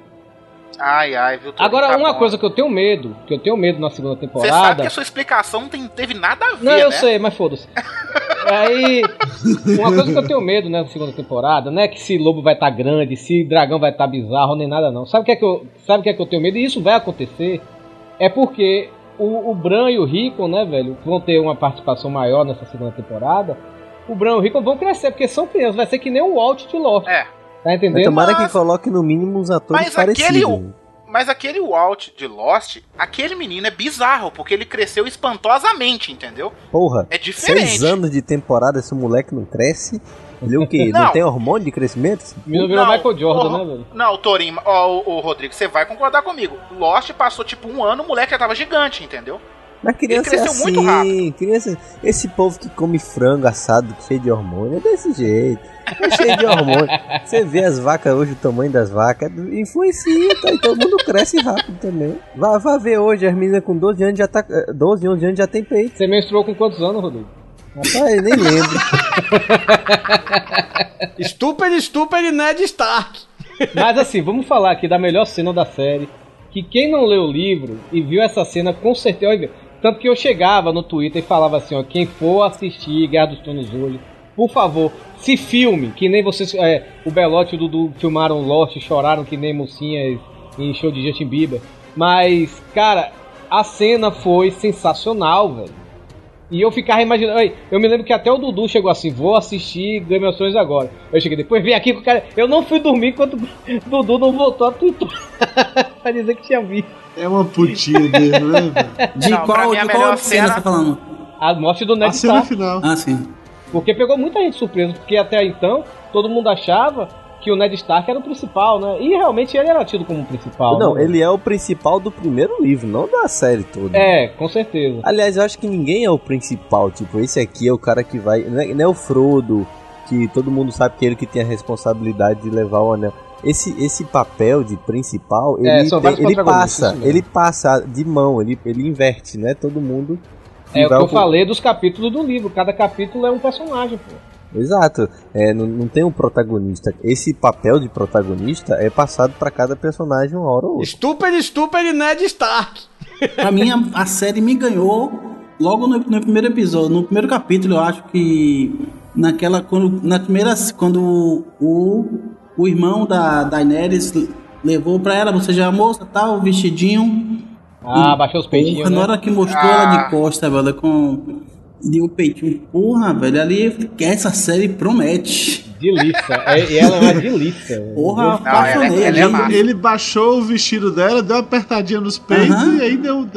Ai, ai, viu, Agora, tá uma bom. coisa que eu tenho medo, que eu tenho medo na segunda Você temporada. sabe que a sua explicação não tem, teve nada a ver, Não, eu né? sei, mas foda-se. Aí, uma coisa que eu tenho medo né, na segunda temporada, não é que se lobo vai estar grande, se dragão vai estar bizarro, nem nada não. Sabe o que é que eu, sabe o que é que eu tenho medo? E isso vai acontecer. É porque o, o Bran e o Rickon, né, velho, vão ter uma participação maior nessa segunda temporada. O Bran e o Rickon vão crescer, porque são crianças. Vai ser que nem o Walt de Lost. É. Tá Mas entendendo? tomara Mas- que coloque no mínimo uns atores Mas aquele- parecidos. Mas aquele Walt de Lost, aquele menino é bizarro, porque ele cresceu espantosamente, entendeu? Porra, É diferente. seis anos de temporada, esse moleque não cresce? Ele é o quê? não. Não. tem hormônio de crescimento? O menino virou Não, Michael Jordan, o- né, velho? Não, o Torinho, ó, o, o Rodrigo, você vai concordar comigo. Lost passou tipo um ano, o moleque já tava gigante, entendeu? Mas criança é cresceu assim, muito rápido. criança, esse povo que come frango assado cheio de hormônio é desse jeito. É cheio de hormônio. Você vê as vacas hoje, o tamanho das vacas, influencia, tá? E todo mundo cresce rápido também. Vai, vai ver hoje, as meninas com 12 anos já tá. eh, 12, 11 anos já tem peito. Você menstruou com quantos anos, Rodrigo? Rapaz, nem lembro. Stupid, stupid Ned Stark. Mas assim, vamos falar aqui da melhor cena da série. Que quem não leu o livro e viu essa cena, com certeza. Tanto que eu chegava no Twitter e falava assim: ó, quem for assistir Guerra dos Tronos hoje, por favor, se filme. Que nem vocês. É, o Belote e o Dudu filmaram Lost e choraram que nem mocinhas em show de Justin Bieber. Mas, cara, a cena foi sensacional, velho. E eu ficava imaginando. Eu me lembro que até o Dudu chegou assim: vou assistir Game of Thrones agora. Eu cheguei depois, vim aqui com o cara. Eu não fui dormir enquanto o Dudu não voltou a Twitter. pra dizer que tinha visto. É uma putinha mesmo, né? De Não, qual, a de qual cena cena- você tá falando? A morte do A Ned cena Stark. final. Ah, sim. Porque pegou muita gente surpresa. Porque até então, todo mundo achava que o Ned Stark era o principal, né? E realmente ele era tido como o principal. Não, né? ele é o principal do primeiro livro, não da série toda. É, com certeza. Aliás, eu acho que ninguém é o principal. Tipo, esse aqui é o cara que vai. Não é, não é o Frodo, que todo mundo sabe que é ele que tem a responsabilidade de levar o anel. Esse, esse papel de principal, ele, É, tem- ele passa, ele passa de mão, ele, ele inverte, não é todo mundo. É o que eu falei dos capítulos do livro. Cada capítulo é um personagem, pô. Exato. É, não, não tem um protagonista. Esse papel de protagonista é passado pra cada personagem uma hora ou outra. Stupid, stupid Ned Stark. Pra mim, a, a série me ganhou logo no, no primeiro episódio, no primeiro capítulo, eu acho que naquela quando na primeira quando o, o irmão da Daenerys levou pra ela, você já é moça, tal, o vestidinho. Ah, E, baixou os peitinhos, porra, Na né? hora que mostrou ela de costa, velho, com de o peitinho, porra, velho, ali falei, essa série promete. Delícia. É, e ela é uma delícia. Porra, é- apaixonei. ela é massa. Ele baixou o vestido dela, deu uma apertadinha nos peitos Aham. e aí deu,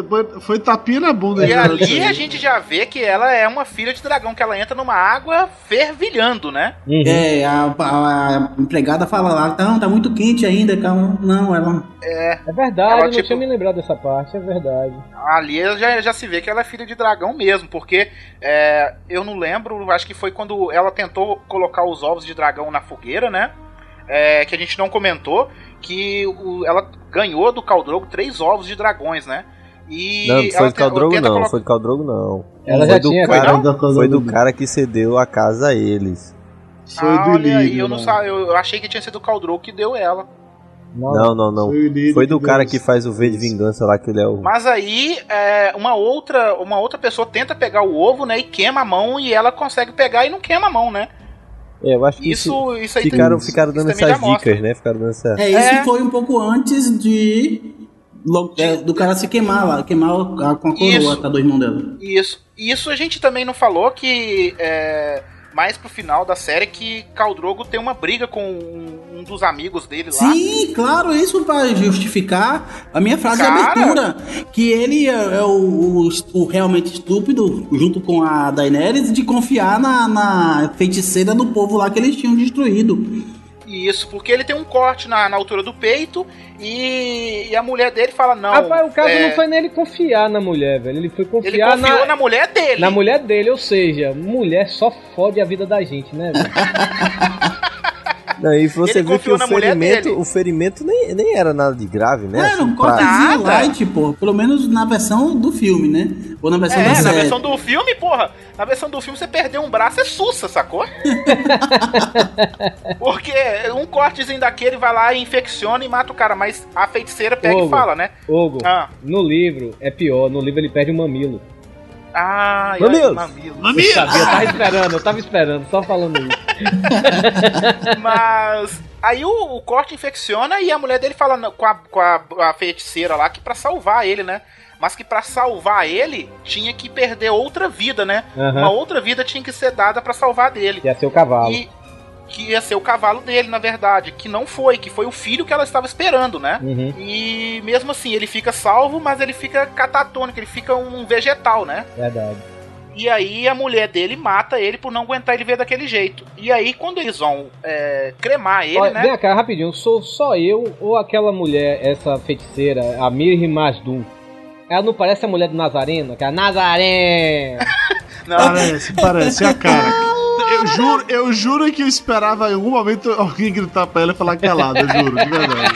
foi tapinha na bunda. E ali a gente já vê que ela é uma filha de dragão, que ela entra numa água fervilhando, né? Uhum. É, a, a- a empregada fala lá, tá, tá muito quente ainda, calma. Não, ela. É verdade, Ela, não tipo- tinha me lembrado dessa parte, é verdade. Ali já, já se vê que ela é filha de dragão mesmo, porque é, eu não lembro, acho que foi quando ela tentou colocar os ovos de dragão na fogueira, né? É, que a gente não comentou, que o- ela ganhou do Caldrogo três ovos de dragões, né? E Não, não foi do Caldrogo não, colo- foi do Caldrogo não. Ela foi já do tinha, cara, foi não? foi do cara que cedeu a casa a eles. Foi Ah, do olha eu não sa- eu, achei que tinha sido o Caldrogo que deu ela. Não, não, não. Foi do que cara que faz o V de vingança lá, que ele é o. Mas aí, é, uma outra uma outra pessoa tenta pegar o ovo, né? E queima a mão e ela consegue pegar e não queima a mão, né? É, eu acho que Isso, isso aí ficaram, tem, ficaram dando isso essas dicas, né? Ficaram dando essa. É, isso É. foi um pouco antes de. é, do cara se queimar lá, queimar com a coroa Isso. tá, do irmão dela. Isso. Isso a gente também não falou que é, mais pro final da série que Caldrogo tem uma briga com um, um dos amigos dele lá. Sim, claro, isso vai justificar a minha frase Cara. de abertura. Que ele é, é o, o- o realmente estúpido, junto com a Daenerys, de confiar na, na feiticeira do povo lá que eles tinham destruído. Isso, porque ele tem um corte na, na altura do peito e, e a mulher dele fala não. Rapaz, o caso é, não foi nele confiar na mulher, velho. Ele foi Ele confiar confiou na, na mulher dele. na mulher dele, ou seja, mulher só fode a vida da gente, né, velho? Não, e você Ele viu que confiou o na mulher ferimento, o ferimento nem, nem era nada de grave, né? Não, era Assim, um pra- cortezinho Nada. light, pô. Pelo menos na versão do filme, né? Ou na versão É, da na série. versão do filme, porra. Na versão do filme, você perdeu um braço, é sussa, sacou? Porque um cortezinho daquele vai lá e infecciona e mata o cara, mas a feiticeira pega e fala, né? Ogo, Ah, no livro é pior. No livro ele perde o mamilo. ai, Mamilos. mamilo. Eu sabia, eu tava esperando, eu tava esperando, só falando isso. Mas aí o, o corte infecciona e a mulher dele fala com, a, com a, a feiticeira lá que pra salvar ele, né? Mas que pra salvar ele tinha que perder outra vida, né? Aham. Uma outra vida tinha que ser dada pra salvar dele. Ia ser o cavalo. E que ia ser o cavalo dele, na verdade, que não foi, que foi o filho que ela estava esperando, né? Uhum, E mesmo assim, ele fica salvo, mas ele fica catatônico, ele fica um vegetal, né? verdade. E aí a mulher dele mata ele por não aguentar ele ver daquele jeito. E aí, quando eles vão é, cremar ele, Olha, né? Vem cá, rapidinho, sou só eu ou aquela mulher, essa feiticeira, a Mirri Masdum? Ela não parece a mulher do Nazareno? Que é a Nazareno! Não, Parece, parece, é a cara. Eu juro, eu juro que eu esperava em algum momento alguém gritar pra ela e falar calado, eu juro, de verdade.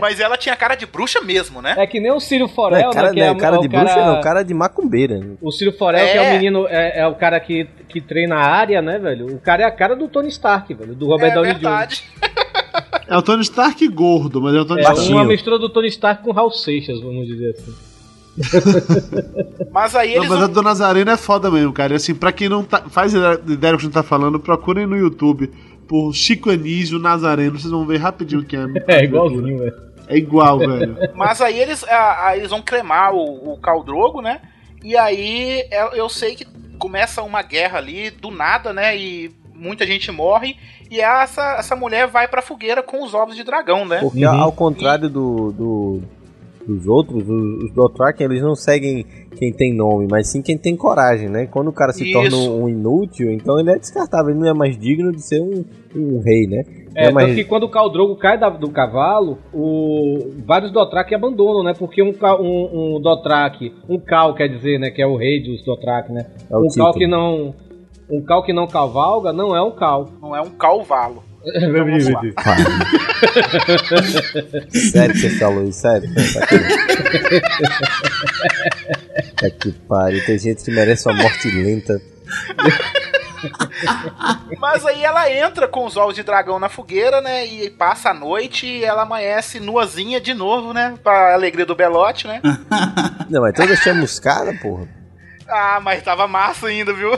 mas ela tinha cara de bruxa mesmo, né? É que nem o Círio Não, Forel, é cara, né? Que não é, é cara é de o bruxa, cara- não, cara de macumbeira. O Círio Forel, que é o É. menino, é, é o cara que, que treina a área, né, velho? O cara é a cara do Tony Stark, velho, do Robert é Downey Jr. É o Tony Stark gordo, mas é o Tony É Stark. uma mistura do Tony Stark com Raul Seixas, vamos dizer assim. Mas aí Não, eles mas a vão... do Nazareno é foda mesmo, cara. E assim, pra quem não tá, faz ideia do que a gente tá falando, procurem no YouTube por Chico Anísio Nazareno, vocês vão ver rapidinho que é. É igualzinho, velho. É igual, velho. Mas aí eles, a- a- eles vão cremar o, o Caldrogo, né? E aí eu, eu sei que começa uma guerra ali do nada, né? E muita gente morre. E essa, essa mulher vai pra fogueira com os ovos de dragão, né? Porque ao contrário do, do- dos outros, os, os Dothraki, eles não seguem quem tem nome, mas sim quem tem coragem, né? Quando o cara se Isso. torna um, inútil, então ele é descartável, ele não é mais digno de ser um, um rei, né? É, mais- tanto que quando o Khal Drogo cai da- do cavalo, o, vários Dothraki abandonam, né? Porque um, um, um Dothraki, um Khal quer dizer, né? Que é o rei dos Dothraki, né? É o um Khal título. que não... Um Khal que não cavalga não é um Khal. Não é um calvalo. Vamos lá. sério que você falou isso? Sério? Tá aqui. Tá que pariu, tem gente que merece uma morte lenta. Mas aí ela entra com os ovos de dragão na fogueira, né? E passa a noite e ela amanhece nuazinha de novo, né? Pra alegria do Belote, né? Não, mas toda chamuscada, porra. Ah, mas tava massa ainda, viu?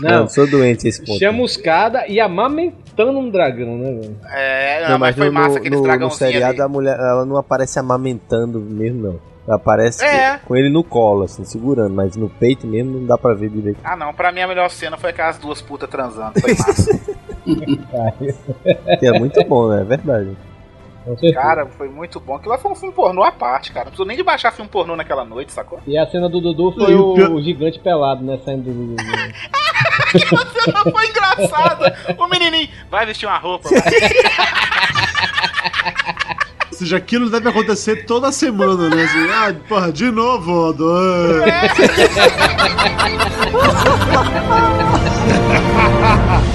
Não, eu sou doente esse ponto. chamuscada e amamentando um dragão, né, velho? É, Não, mas, foi no, massa no, aqueles no, no seriado ali. a mulher ela não aparece amamentando mesmo, não. Ela aparece É. com ele no colo, assim, segurando, mas no peito mesmo não dá pra ver direito. Ah, não, pra mim a melhor cena foi aquelas duas putas transando. Foi massa. Que é muito bom, né? É verdade. Cara, foi muito bom. Aquilo lá foi um filme pornô à parte, cara. Não precisou nem de baixar filme pornô naquela noite, sacou? E a cena do Dudu foi o o, gigante pelado, né? Saindo do Dudu. foi engraçada. O menininho vai vestir uma roupa. vai. Ou seja, aquilo deve acontecer toda semana, né? Assim, ah, porra, de novo, Odo.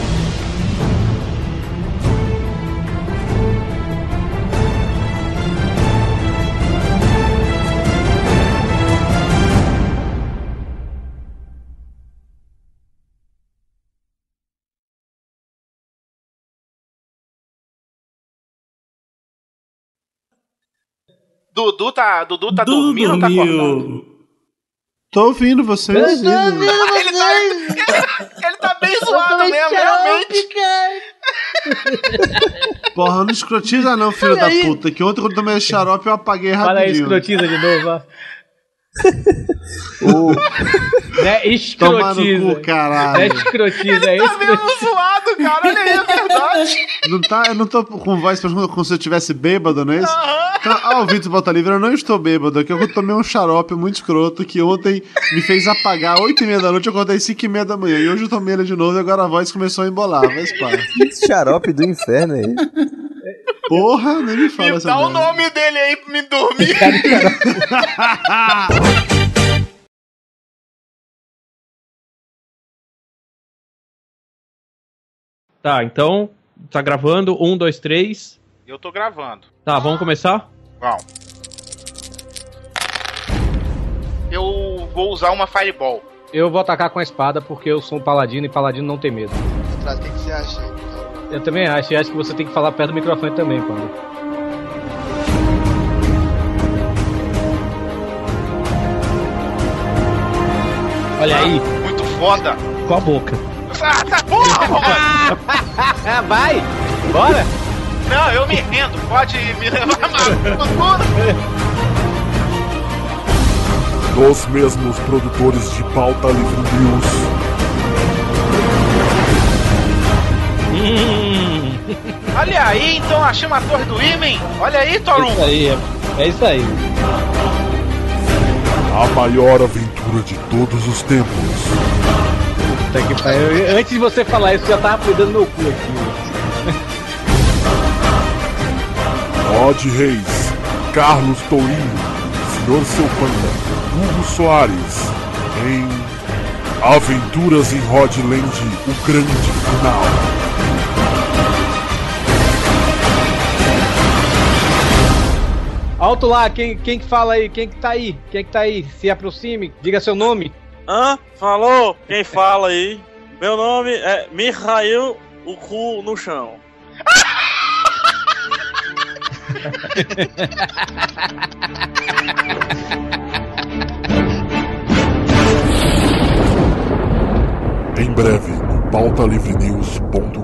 Dudu tá, Dudu tá Dudu dormindo ou tá acordado? Tô ouvindo vocês. ele, tá, ele tá bem zoado mesmo, realmente. Porra, não escrotiza não, filho da puta. Que ontem quando eu tomei xarope eu apaguei Fala aí, rapidinho. escrotiza de novo, ó. O, no Escrotiza. cu, Não é caralho. escrotiza, é Tá escrotiza. mesmo zoado, cara. Olha aí, é verdade. Não tá, eu não tô com voz como como se eu estivesse bêbado, não é isso? Então, ah, o Vitor Bota Livre, eu não estou bêbado. Aqui eu tomei um xarope muito escroto que ontem me fez apagar 8 e meia da noite. Eu acordei 5 e meia da manhã. E hoje eu tomei ele de novo e agora a voz começou a embolar. Mas pá. esse xarope do inferno aí. Porra, nem me fala Me essa dá o nome dele aí pra me dormir. Tá, então, tá gravando. Um, dois, três. Eu tô gravando. Tá, vamos começar? Vamos. Eu vou usar uma Fireball. Eu vou atacar com a espada porque eu sou um paladino e paladino não tem medo. O que, que você acha? Eu também acho, e acho que você tem que falar perto do microfone também, Paulo. Olha aí, Muito foda. Com a boca. Ah, tá porra! vai! Bora! Não, eu me rendo. Pode me levar mais Dos mesmos produtores de Pauta Livre News. Olha aí, então a torre do Imen. Olha aí, É Torum. isso aí, é, é isso aí. A maior aventura de todos os tempos. Puta que pariu. Antes de você falar isso, eu já tava cuidando meu cu aqui. Rod Reis, Carlos Tourinho, Senhor Seu Panda, Hugo Soares, em Aventuras em Rodland, o grande final. Alto lá, quem, quem que fala aí? Quem que tá aí? Quem que tá aí? Se aproxime, diga seu nome. Hã? Falou? Quem fala aí? Meu nome é Mihail, o cu no chão. Em breve, no pautalivrenews.com.